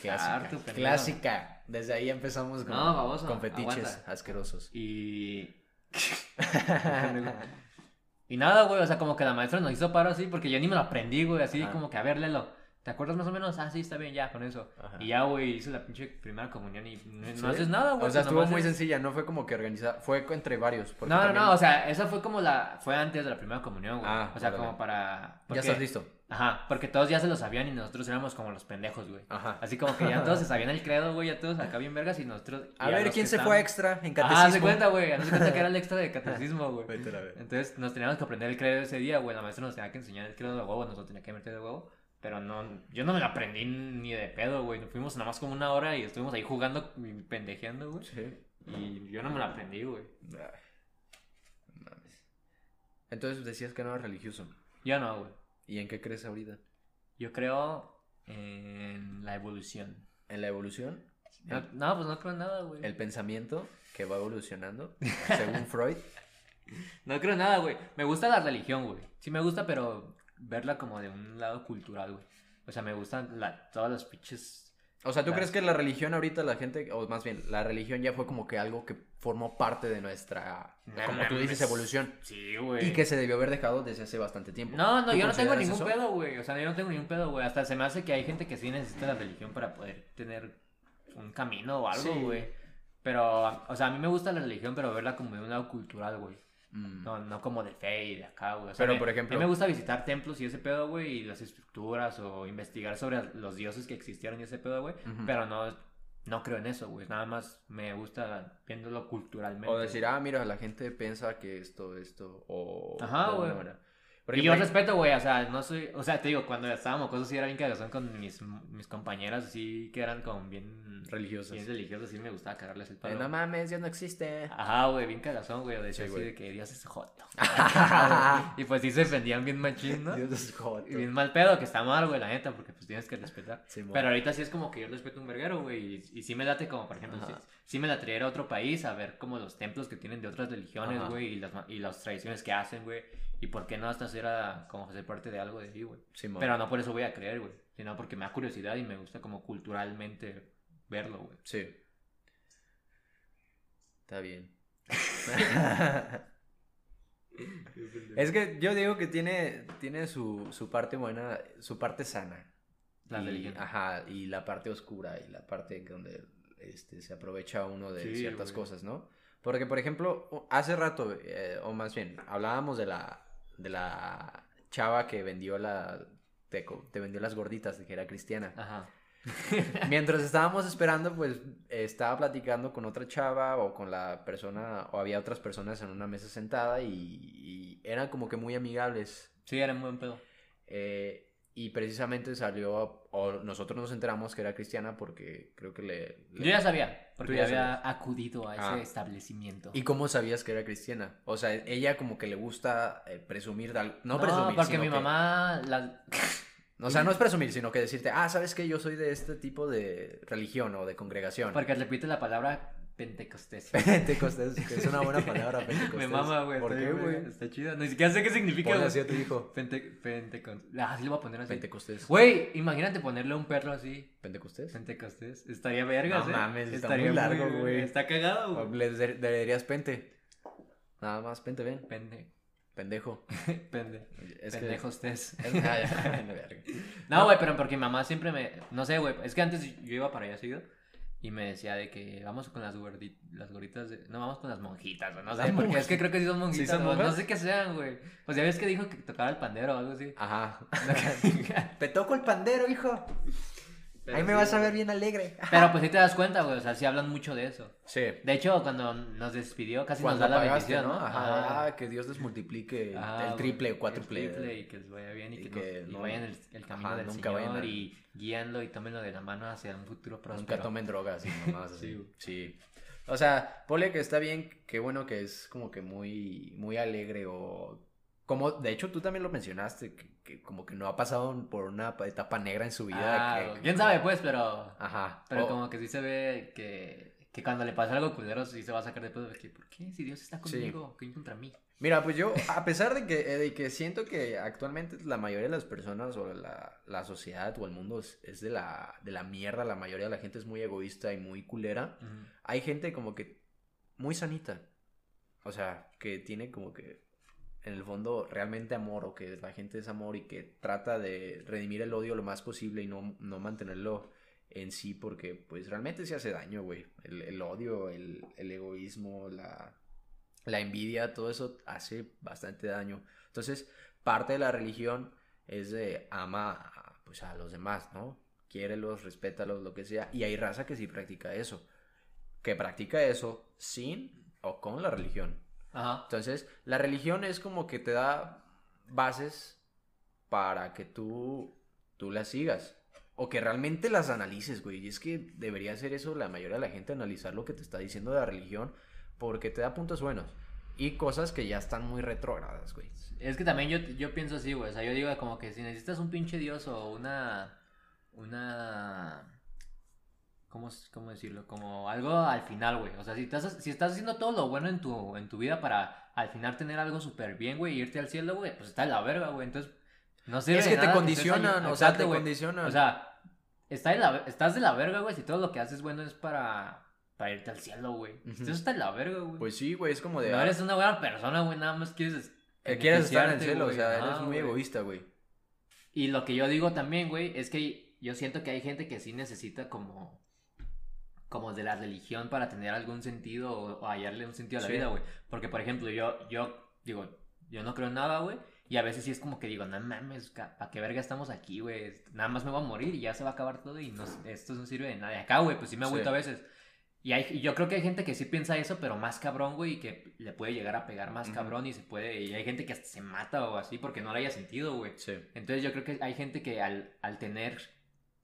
Clásica. Harto, pendejo. Clásica. Desde ahí empezamos con, No, con fetiches aguanta. asquerosos. Y. y nada, güey, o sea, como que la maestra nos hizo paro así porque yo ni me lo aprendí, güey, así Ajá. como que a ver, léelo. ¿Te acuerdas más o menos? Ah, sí, está bien, ya, con eso. Ajá. Y ya, güey, hice la pinche primera comunión y no, haces nada, güey. O sea, pues estuvo muy es- sencilla, no fue como que organizada, fue entre varios. No, no, también- no, o sea, esa fue como la. Fue antes de la primera comunión, güey. Ah, o sea, como para. Ya estás listo. Ajá, porque todos ya se lo sabían y nosotros éramos como los pendejos, güey. Ajá. Así como que ya todos se sabían el credo, güey, ya todos acá bien vergas y nosotros. A ver, ¿quién se estaban- fue extra en Ah, catecismo? se cuenta, güey. Haz de cuenta que era el extra de catecismo, güey. A. Entonces nos teníamos que aprender el credo ese día, güey. La maestra nos tenía que enseñar el credo de huevo, nos lo tenía que meter de huevo. Pero no, yo no me lo aprendí ni de pedo, güey. Nos fuimos nada más como una hora y estuvimos ahí jugando y pendejeando, güey. Sí. Y yo no me lo aprendí, güey. Entonces decías que no era religioso. Yo no, güey. ¿Y en qué crees ahorita? Yo creo en la evolución. ¿En la evolución? No, no, pues no creo en nada, güey. El pensamiento que va evolucionando, según Freud. No creo en nada, güey. Me gusta la religión, güey. Sí me gusta, pero verla como de un lado cultural, güey. O sea, me gustan la, todas las pinches... O sea, ¿tú crees que la religión ahorita la gente, o más bien, la religión ya fue como que algo que formó parte de nuestra, No como tú dices, evolución? Sí, güey. Y que se debió haber dejado desde hace bastante tiempo. No, no, ¿Tú yo no tengo ningún eso? pedo, güey. O sea, yo no tengo ningún pedo, güey. Hasta se me hace que hay gente que sí necesita la religión para poder tener un camino o algo, Sí. güey. Pero, o sea, a mí me gusta la religión, pero verla como de un lado cultural, güey. Mm. No, no como de fe y de acá, güey. O sea, Pero, me- por ejemplo- A mí me gusta visitar templos y ese pedo, güey, y las estructuras o investigar sobre los dioses que existieron y ese pedo, güey. Pero no, no creo en eso, güey. Nada más me gusta viéndolo culturalmente. O decir, ah, mira, la gente piensa que esto, esto, o... Ajá, güey. Manera. Por y yo respeto, güey, o sea, no soy, o sea, te digo, cuando estábamos cosas sí era bien cagazón con mis, mis compañeras, así que eran como bien Religiosas. bien religiosas, sí me gustaba cagarles el eh, palo. no mames, Dios no existe. Ajá, güey, bien cagazón, güey, o decía Sí, así güey. de que Dios es joto. y pues sí se ofendían bien machín, ¿no? Dios es joto. Y bien mal pedo, que está mal, güey, la neta, porque pues tienes que respetar. Simón. Pero ahorita sí es como que yo respeto un verguero, güey, y, y sí me late como, por ejemplo, Ajá. Sí, me la traer a otro país a ver como los templos que tienen de otras religiones, güey, y las, y las tradiciones que hacen, güey, y por qué no hasta ser a, como ser parte de algo de ahí, güey. Pero no por eso voy a creer, güey, sino porque me da curiosidad y me gusta como culturalmente verlo, güey. Sí. Está bien. es que yo digo que tiene, tiene su, su parte buena, su parte sana. La y, religión. Ajá, y la parte oscura y la parte donde este, se aprovecha uno de Sí, ciertas güey. cosas, ¿no? Porque, por ejemplo, hace rato, eh, o más bien, hablábamos de la, de la chava que vendió la... Te, te vendió las gorditas, de que era cristiana. Ajá. Mientras estábamos esperando, pues estaba platicando con otra chava o con la persona, o había otras personas en una mesa sentada y, y eran como que muy amigables. Sí, era un buen pedo. Eh, y precisamente salió, o nosotros nos enteramos que era cristiana porque creo que le... le- Yo ya sabía, porque ya había acudido a ese Ah. establecimiento. ¿Y cómo sabías que era cristiana? O sea, ella como que le gusta eh, presumir de algo. No, No, presumir, porque sino mi que- mamá... la- O sea, no es presumir, sino que decirte, ah, ¿sabes que Yo soy de este tipo de religión o de congregación. Porque repite la palabra pentecostés. Pentecostés, que es una buena palabra, Pentecostés. Me mama, güey. ¿Por está qué, güey? Está chido. Ni siquiera sé qué significa, Ponle así a tu hijo. Pente, pentecostés. Ah, sí lo voy a poner así. Pentecostés. Güey, imagínate ponerle a un perro así. ¿Pentecostés? Pentecostés. Estaría vergas, No ¿eh? mames, está Estaría muy largo, güey. Está cagado, güey. Le, le- le dirías pente. Nada más, pente, ven. Pende. Pendejo. Pende. Es que- Pendejostés. Es-. No, güey, pero porque mi mamá siempre me. No sé, güey. Es que antes yo iba para allá seguido. Y me decía de que vamos con las, gordi- las gorditas. de- No, vamos con las monjitas. No sé, porque es que creo que sí son monjitas. son No sé qué sean, güey. Pues ya ves que dijo que tocaba el pandero o algo así. Ajá. Te toco el pandero, hijo. Ahí me sí, vas a ver bien alegre. Pero pues sí te das cuenta, güey. O sea, sí hablan mucho de eso. Sí. De hecho, cuando nos despidió, casi Cuando nos da la pagaste, bendición, ¿no? Ajá. Ah, que Dios les multiplique el, Ah, el triple o el cuádruple. triple y que les vaya bien y, y que, que nos- y no- vayan el, el camino Ajá, del nunca Señor vayan a- y guíanlo y tómenlo de la mano hacia un futuro próspero. Nunca tomen drogas y mamás así. Sí. O sea, ponle que está bien, qué bueno que es como que muy, muy alegre o... Como, de hecho, tú también lo mencionaste, que, que como que no ha pasado por una etapa negra en su vida. Ah, que- quién sabe, pues, pero. Ajá. Pero o- como que sí se ve que, que cuando le pasa algo culero, sí se va a sacar de pedo de que, ¿por qué? Si Dios está Sí. conmigo, ¿qué contra mí? Mira, pues yo, a pesar de que, eh, de que siento que actualmente la mayoría de las personas o la, la sociedad o el mundo es, es de, la, de la mierda, la mayoría de la gente es muy egoísta y muy culera, Ujú. hay gente como que muy sanita. O sea, que tiene como que en el fondo realmente amor o que la gente es amor y que trata de redimir el odio lo más posible y no, no mantenerlo en sí porque pues realmente se hace daño, güey. El, odio, el, el egoísmo, la, la envidia, todo eso hace bastante daño. Entonces, parte de la religión es de ama pues, a los demás, ¿no? Quiérelos, respétalos, lo que sea. Y hay raza que sí practica eso. Que practica eso sin o con la religión. Ajá. Entonces, la religión es como que te da bases para que tú, tú las sigas. O que realmente las analices, güey. Y es que debería ser eso la mayoría de la gente, analizar lo que te está diciendo de la religión, porque te da puntos buenos. Y cosas que ya están muy retrógradas, güey. Es que también yo, yo pienso así, güey. O sea, yo digo como que si necesitas un pinche dios o una. Una. ¿Cómo, cómo decirlo? Como algo al final, güey. O sea, si estás, si estás haciendo todo lo bueno en tu, en tu vida para al final tener algo súper bien, güey, y irte al cielo, güey, pues está de la verga, güey. Entonces, no sirve es que te nada condicionan, o sea, te güey. condicionan. O sea, está de la, estás de la verga, güey, si todo lo que haces bueno es para, para irte al cielo, güey. Ujú. Eso está de la verga, güey. pues sí, güey, es como de... no eres una buena persona, güey, nada más quieres... quieres estar en el cielo, o sea, eres muy güey. egoísta, güey. Y lo que yo digo también, güey, es que yo siento que hay gente que sí necesita como como de la religión para tener algún sentido o, o hallarle un sentido a la Sí. vida, güey. Porque, por ejemplo, yo, yo digo, yo no creo en nada, güey. Y a veces sí es como que digo, no mames, ¿para qué verga estamos aquí, güey? Nada más me voy a morir y ya se va a acabar todo y no, esto no sirve de nada. Y acá, güey, pues sí me ha Sí. a veces. Y, hay, y yo creo que hay gente que sí piensa eso, pero más cabrón, güey, y que le puede llegar a pegar más Ujú. cabrón y se puede... Y hay gente que hasta se mata o así porque no le haya sentido, güey. Sí. Entonces yo creo que hay gente que al, al tener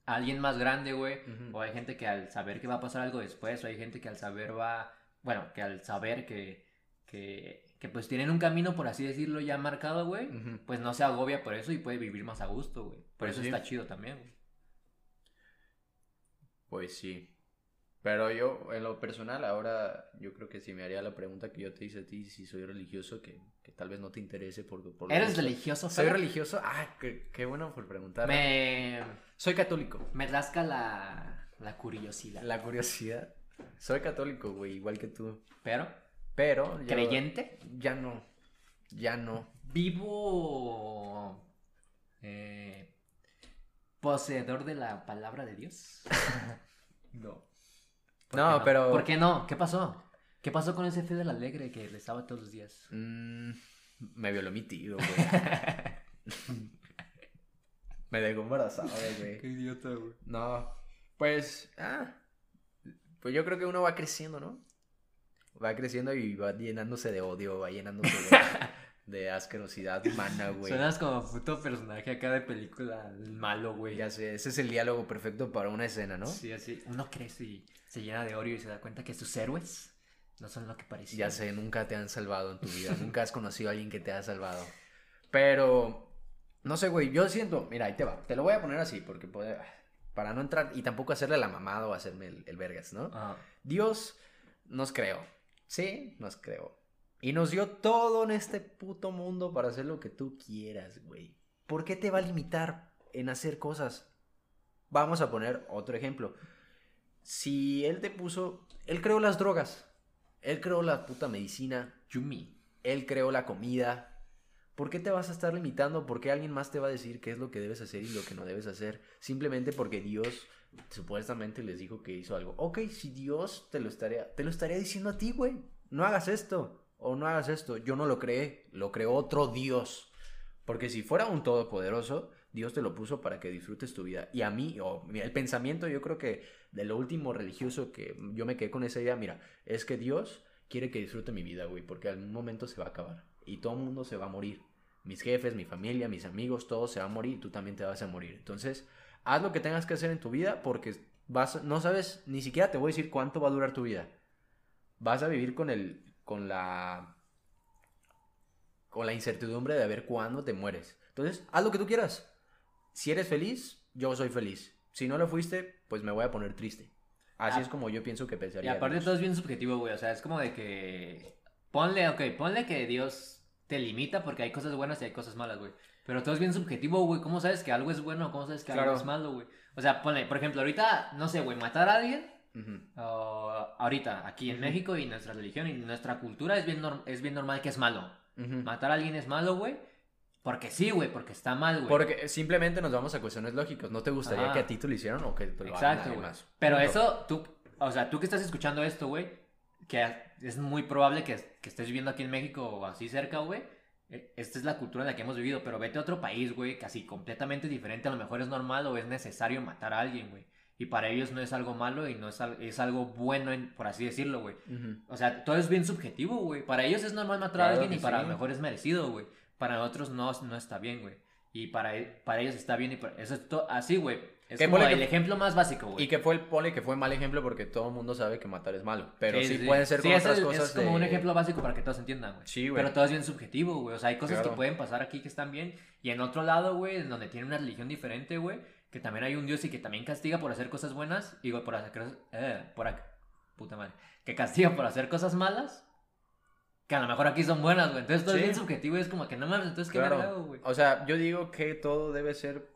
a alguien más grande, güey, o hay gente que al saber que va a pasar algo después, o hay gente que al saber va, bueno, que al saber que, que, que pues tienen un camino, por así decirlo, ya marcado, güey, pues no se agobia por eso y puede vivir más a gusto, güey. Por Pues eso sí. está chido también, güey. Pues sí. Pero yo, en lo personal, ahora yo creo que si me haría la pregunta que yo te hice a ti, si soy religioso, que, que tal vez no te interese por, por ¿Eres religioso, ¿Soy religioso? Ah, qué, qué bueno por preguntar. Me, Soy católico. me rasca la, la curiosidad. La curiosidad. Soy católico, güey, igual que tú. Pero, Pero... yo- ¿creyente? Ya no. Ya no. ¿Vivo eh, poseedor de la palabra de Dios? No. ¿Por No, qué pero- ¿Por qué no? ¿Qué pasó? ¿Qué pasó con ese Fidel Alegre que le estaba todos los días? Mm, me violó mi tío, güey. me dejó embarazado, güey. idiota, güey. No, pues, ah, pues yo creo que uno va creciendo, ¿no? Va creciendo y va llenándose de odio, va llenándose de, de asquerosidad humana, güey. Suenas como puto personaje acá de película malo, güey. Ya sé, ese es el diálogo perfecto para una escena, ¿no? Sí, así. Uno crece y se llena de odio y se da cuenta que sus héroes no son lo que parecían. Ya sé, nunca te han salvado en tu vida, nunca has conocido a alguien que te ha salvado. Pero, no sé, güey, yo siento, mira, ahí te va, te lo voy a poner así, porque puede, para no entrar y tampoco hacerle la mamada o hacerme el, el vergas, ¿no? Ajá. Dios nos creó, sí, nos creó. Y nos dio todo en este puto mundo para hacer lo que tú quieras, güey. ¿Por qué te va a limitar en hacer cosas? Vamos a poner otro ejemplo. Si él te puso, él creó las drogas, él creó la puta medicina, Yumi. él creó la comida. ¿Por qué te vas a estar limitando? ¿Por qué alguien más te va a decir qué es lo que debes hacer y lo que no debes hacer? Simplemente porque Dios supuestamente les dijo que hizo algo. Ok, si Dios te lo estaría, te lo estaría diciendo a ti, güey. No hagas esto o no hagas esto. Yo no lo creé, lo creó otro Dios. Porque si fuera un todopoderoso, Dios te lo puso para que disfrutes tu vida. Y a mí, o el pensamiento, yo creo que de lo último religioso que yo me quedé con esa idea, mira, es que Dios quiere que disfrute mi vida, güey, porque algún momento se va a acabar y todo el mundo se va a morir. Mis jefes, mi familia, mis amigos, todos se van a morir y tú también te vas a morir. Entonces, haz lo que tengas que hacer en tu vida porque vas, no sabes, ni siquiera te voy a decir cuánto va a durar tu vida. Vas a vivir con el, con la, con la incertidumbre de ver cuándo te mueres. Entonces, haz lo que tú quieras. Si eres feliz, yo soy feliz. Si no lo fuiste, pues me voy a poner triste. Así Ah. es como yo pienso que Y pensaría. aparte Dios. todo es bien subjetivo, güey. O sea, es como de que... Ponle, ok, ponle que Dios te limita porque hay cosas buenas y hay cosas malas, güey. Pero todo es bien subjetivo, güey. ¿Cómo sabes que algo es bueno? ¿Cómo sabes que algo es malo, güey? O sea, ponle, por ejemplo, ahorita, no sé, güey, matar a alguien o ahorita, aquí en Ujú. México y nuestra religión y nuestra cultura es bien, es bien normal que es malo. Matar a alguien es malo, güey. Porque sí, güey, porque está mal, güey. Porque simplemente nos vamos a cuestiones lógicas. ¿No te gustaría Ajá. que a ti te lo hicieran o que te lo Exacto, güey. Pero Punto. eso, tú, o sea, tú que estás escuchando esto, güey, que es muy probable que, que estés viviendo aquí en México o así cerca, güey. eh, Esta es la cultura en la que hemos vivido, pero vete a otro país, güey, casi completamente diferente. A lo mejor es normal o es necesario matar a alguien, güey. Y para ellos no es algo malo y no es, al- es algo bueno, en- por así decirlo, güey. O sea, todo es bien subjetivo, güey. Para ellos es normal matar a alguien y para lo mejor es merecido, güey. Para nosotros no, no está bien, güey. Y para, e- para ellos está bien y para, eso es to- así, güey. Es Que como el que- ejemplo más básico, güey. Y que fue el pone que fue mal ejemplo porque todo el mundo sabe que matar es malo. Pero sí, Sí, pueden ser Sí, con otras el- cosas. es como un de- ejemplo básico para que todos entiendan, güey. Sí, güey. Pero todo es bien subjetivo, güey. O sea, hay cosas que Claro. pueden pasar aquí que están bien. Y en otro lado, güey, en donde tiene una religión diferente, güey, que también hay un Dios y que también castiga por hacer cosas buenas. Digo, por hacer cosas. Eh, por ac- Puta madre. Que castiga por hacer cosas malas. Que a lo mejor aquí son buenas, güey. Entonces todo es Sí. bien subjetivo y es como que no mames, entonces qué Claro. verga hago, güey. O sea, yo digo que todo debe ser.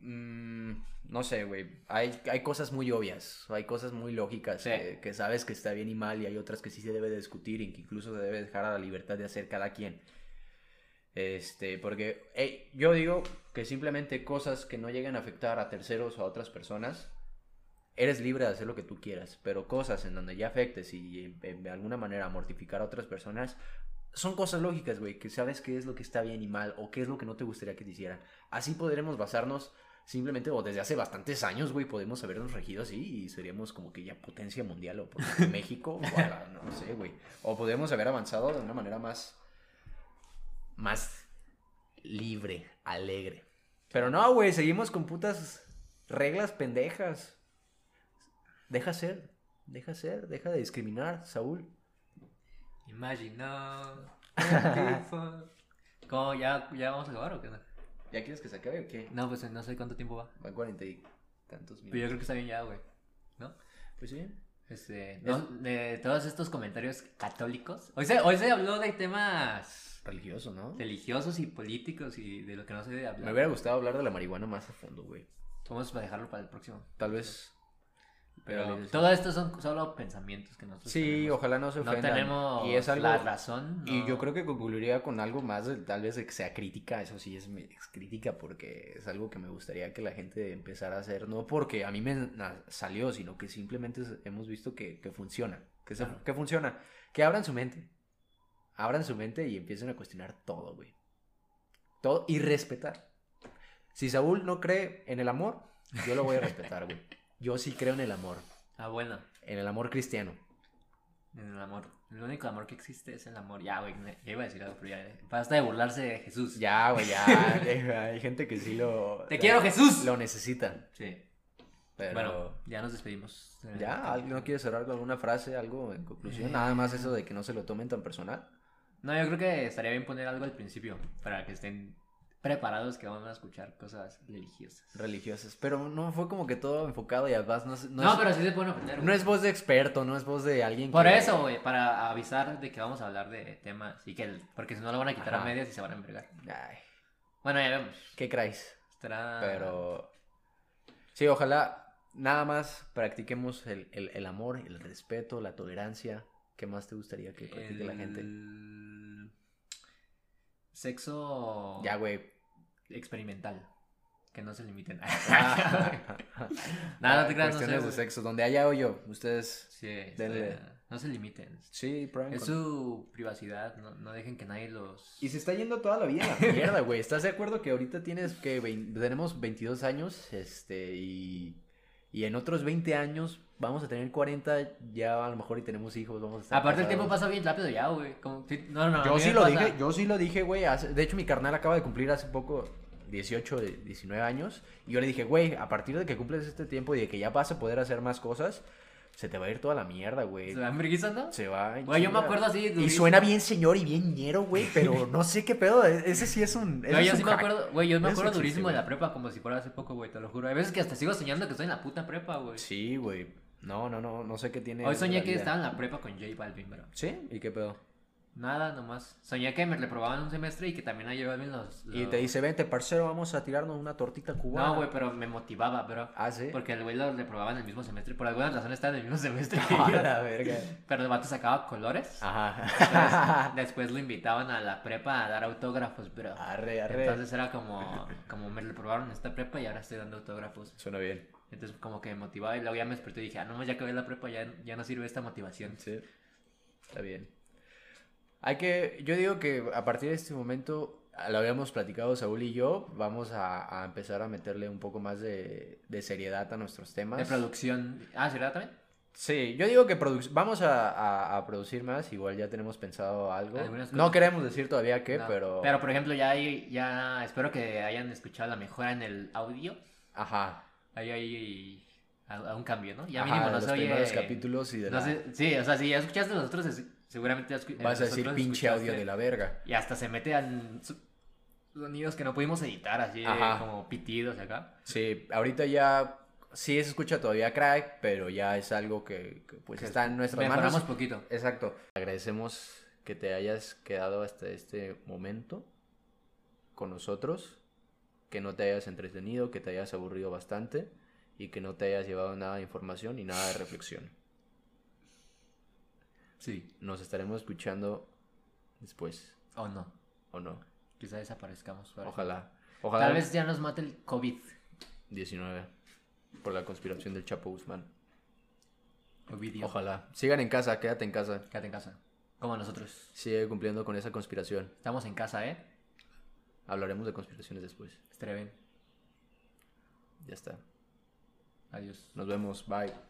mm, no sé, güey. Hay, hay cosas muy obvias. Hay cosas muy lógicas Sí. que, que sabes que está bien y mal. Y hay otras que sí se debe de discutir y que incluso se debe dejar a la libertad de hacer cada quien. Este, porque hey, yo digo que simplemente cosas que no lleguen a afectar a terceros o a otras personas, eres libre de hacer lo que tú quieras, pero cosas en donde ya afectes y eh, de alguna manera mortificar a otras personas, son cosas lógicas, güey, que sabes qué es lo que está bien y mal o qué es lo que no te gustaría que te hicieran. Así podremos basarnos simplemente, o desde hace bastantes años, güey, podemos habernos regido así y seríamos como que ya potencia mundial o por México, o la- no sé, güey. O podemos haber avanzado de una manera más, más libre, alegre. Pero no, güey, seguimos con putas reglas pendejas. Deja ser, deja ser, deja de discriminar, Saúl. Imagina. ¿Cómo? ¿Ya, ¿Ya vamos a acabar o qué? ¿Ya quieres que se acabe o qué? No, pues no sé cuánto tiempo va. Van cuarenta y tantos Pero yo minutos. creo que está bien ya, güey. ¿No? Pues sí. Este, no, de todos estos comentarios católicos. Hoy se, hoy se habló de temas Religioso, ¿no? religiosos y políticos y de lo que no se debe hablar. Me hubiera gustado hablar de la marihuana más a fondo, güey. Vamos a dejarlo para el próximo. Tal vez. Pero todo esto son solo pensamientos que nosotros Sí, tenemos. ojalá no se No ofendan. tenemos y es algo... la razón. Y no- yo creo que concluiría con algo más, tal vez que sea crítica, eso sí es, es crítica porque es algo que me gustaría que la gente empezara a hacer, no porque a mí me salió, sino que simplemente hemos visto que, que funciona, que, se- Claro. que funciona, que abran su mente, abran su mente y empiecen a cuestionar todo, güey. Todo y respetar. Si Saúl no cree en el amor, yo lo voy a respetar, güey. Yo sí creo en el amor, Ah, bueno. en el amor cristiano. En el amor. El único amor que existe es el amor. Ya, güey, ya iba a decir algo, pero ya. Basta de burlarse de Jesús. Ya, güey, ya. hay gente que sí lo. ¡Te quiero, Jesús! Lo necesita. Sí. Pero. Bueno, ya nos despedimos. Ya, ¿alguien no quiere cerrar con alguna frase, algo en conclusión? Eh. Nada más eso de que no se lo tomen tan personal. No, yo creo que estaría bien poner algo al principio para que estén preparados que van a escuchar cosas religiosas. Religiosas. Pero no fue como que todo enfocado y además no, es- no, No, es, pero sí se pueden ofender. no es voz de experto, no es voz de alguien Por que- eso, güey, para avisar de que vamos a hablar de temas y que el- porque si no lo van a quitar Ajá. a medias y se van a envergar. Ay, Bueno, ya vemos. ¿qué crees? Estará Pero. Sí, ojalá nada más practiquemos el, el- el amor, el respeto, la tolerancia. ¿Qué más te gustaría que practique la gente? Sexo Ya, güey. experimental. Que no se limiten. Nada, no te creas, no sé, Cuestiones de sexo. Donde haya hoyo, ustedes. Sí, Denle. no se limiten. Sí, prueben Es con- su privacidad, no, no dejen que nadie los... Y se está yendo toda la vida a la mierda, güey. ¿Estás de acuerdo que ahorita tienes que vein- tenemos 22 años, este, y, y en otros 20 años vamos a tener 40, ya a lo mejor y tenemos hijos, vamos a estar Aparte el tiempo pasa bien rápido ya, güey. Como- No, no, Yo sí lo pasa- dije, yo sí lo dije, güey. De hecho, mi carnal acaba de cumplir hace poco 18, de- 19 años. Y yo le dije, güey, a partir de que cumples este tiempo y de que ya vas a poder hacer más cosas, se te va a ir toda la mierda, güey. ¿Se van verguizando? Se va. Güey, yo me acuerdo así... Y durísimo. suena bien señor y bien ñero, güey, pero no sé qué pedo. e- Ese sí es un. Güey, yo sí me acuerdo, güey, yo me Eso acuerdo existe, durísimo de la prepa como si fuera hace poco, güey, te lo juro. Hay veces que hasta sigo soñando que estoy en la puta prepa, güey. Sí, güey. No, no, no, no sé qué tiene. Hoy soñé que vida. estaba en la prepa con J Balvin, bro. ¿Sí? ¿Y qué pedo? Nada, nomás. Soñé que me reprobaban un semestre y que también a Balvin los... Y te dice, vente, parcero, vamos a tirarnos una tortita cubana. No, güey, pero me motivaba, bro. Ah, sí. Porque el güey lo reprobaba en el mismo semestre. Por alguna razón estaba en el mismo semestre que A yo. la verga. Pero el vato sacaba colores. Ajá. Entonces, después lo invitaban a la prepa a dar autógrafos, bro. Arre, arre. Entonces era como, como me reprobaron en esta prepa y ahora estoy dando autógrafos. Suena bien. Entonces como que me motivaba y luego ya me desperté y dije, ah, no, ya acabé la prepa, ya, ya no sirve esta motivación. Sí. Está bien. Hay que, yo digo que a partir de este momento, lo habíamos platicado Saúl y yo, vamos a, a empezar a meterle un poco más de, de seriedad a nuestros temas. De producción. Ah, ¿será también? Sí, yo digo que vamos a, a- a producir más, igual ya tenemos pensado algo. No queremos decir todavía qué, No. pero... Pero por ejemplo, ya hay, ya espero que hayan escuchado la mejora en el audio. Ajá. Ahí hay a, un cambio, ¿no? Ya Ajá, mínimo de no los se oye. capítulos y de no la... sé- sí, o sea, si ya escuchaste los otros, es- seguramente escu- Vas a decir pinche audio de la verga. Y hasta se mete su- sonidos que no pudimos editar, así Ajá. como pitidos acá. Sí, ahorita ya sí se escucha todavía crack, pero ya es algo que, que, pues Que está en nuestras Mejoramos manos. poquito. Exacto. Agradecemos que te hayas quedado hasta este momento con nosotros, que no te hayas entretenido, que te hayas aburrido bastante y que no te hayas llevado nada de información y nada de reflexión. Sí. Nos estaremos escuchando después, O no. ¿o no? Quizá desaparezcamos. para Ojalá. Ojalá. Tal vez ya nos mate el COVID. 19 por la conspiración del Chapo Guzmán. Ovidio. Ojalá. Sigan en casa, quédate en casa. Quédate en casa. Como nosotros. Sigue cumpliendo con esa conspiración. Estamos en casa, ¿eh? Hablaremos de conspiraciones después. Estaría bien. Ya está. Adiós. Nos vemos. Bye.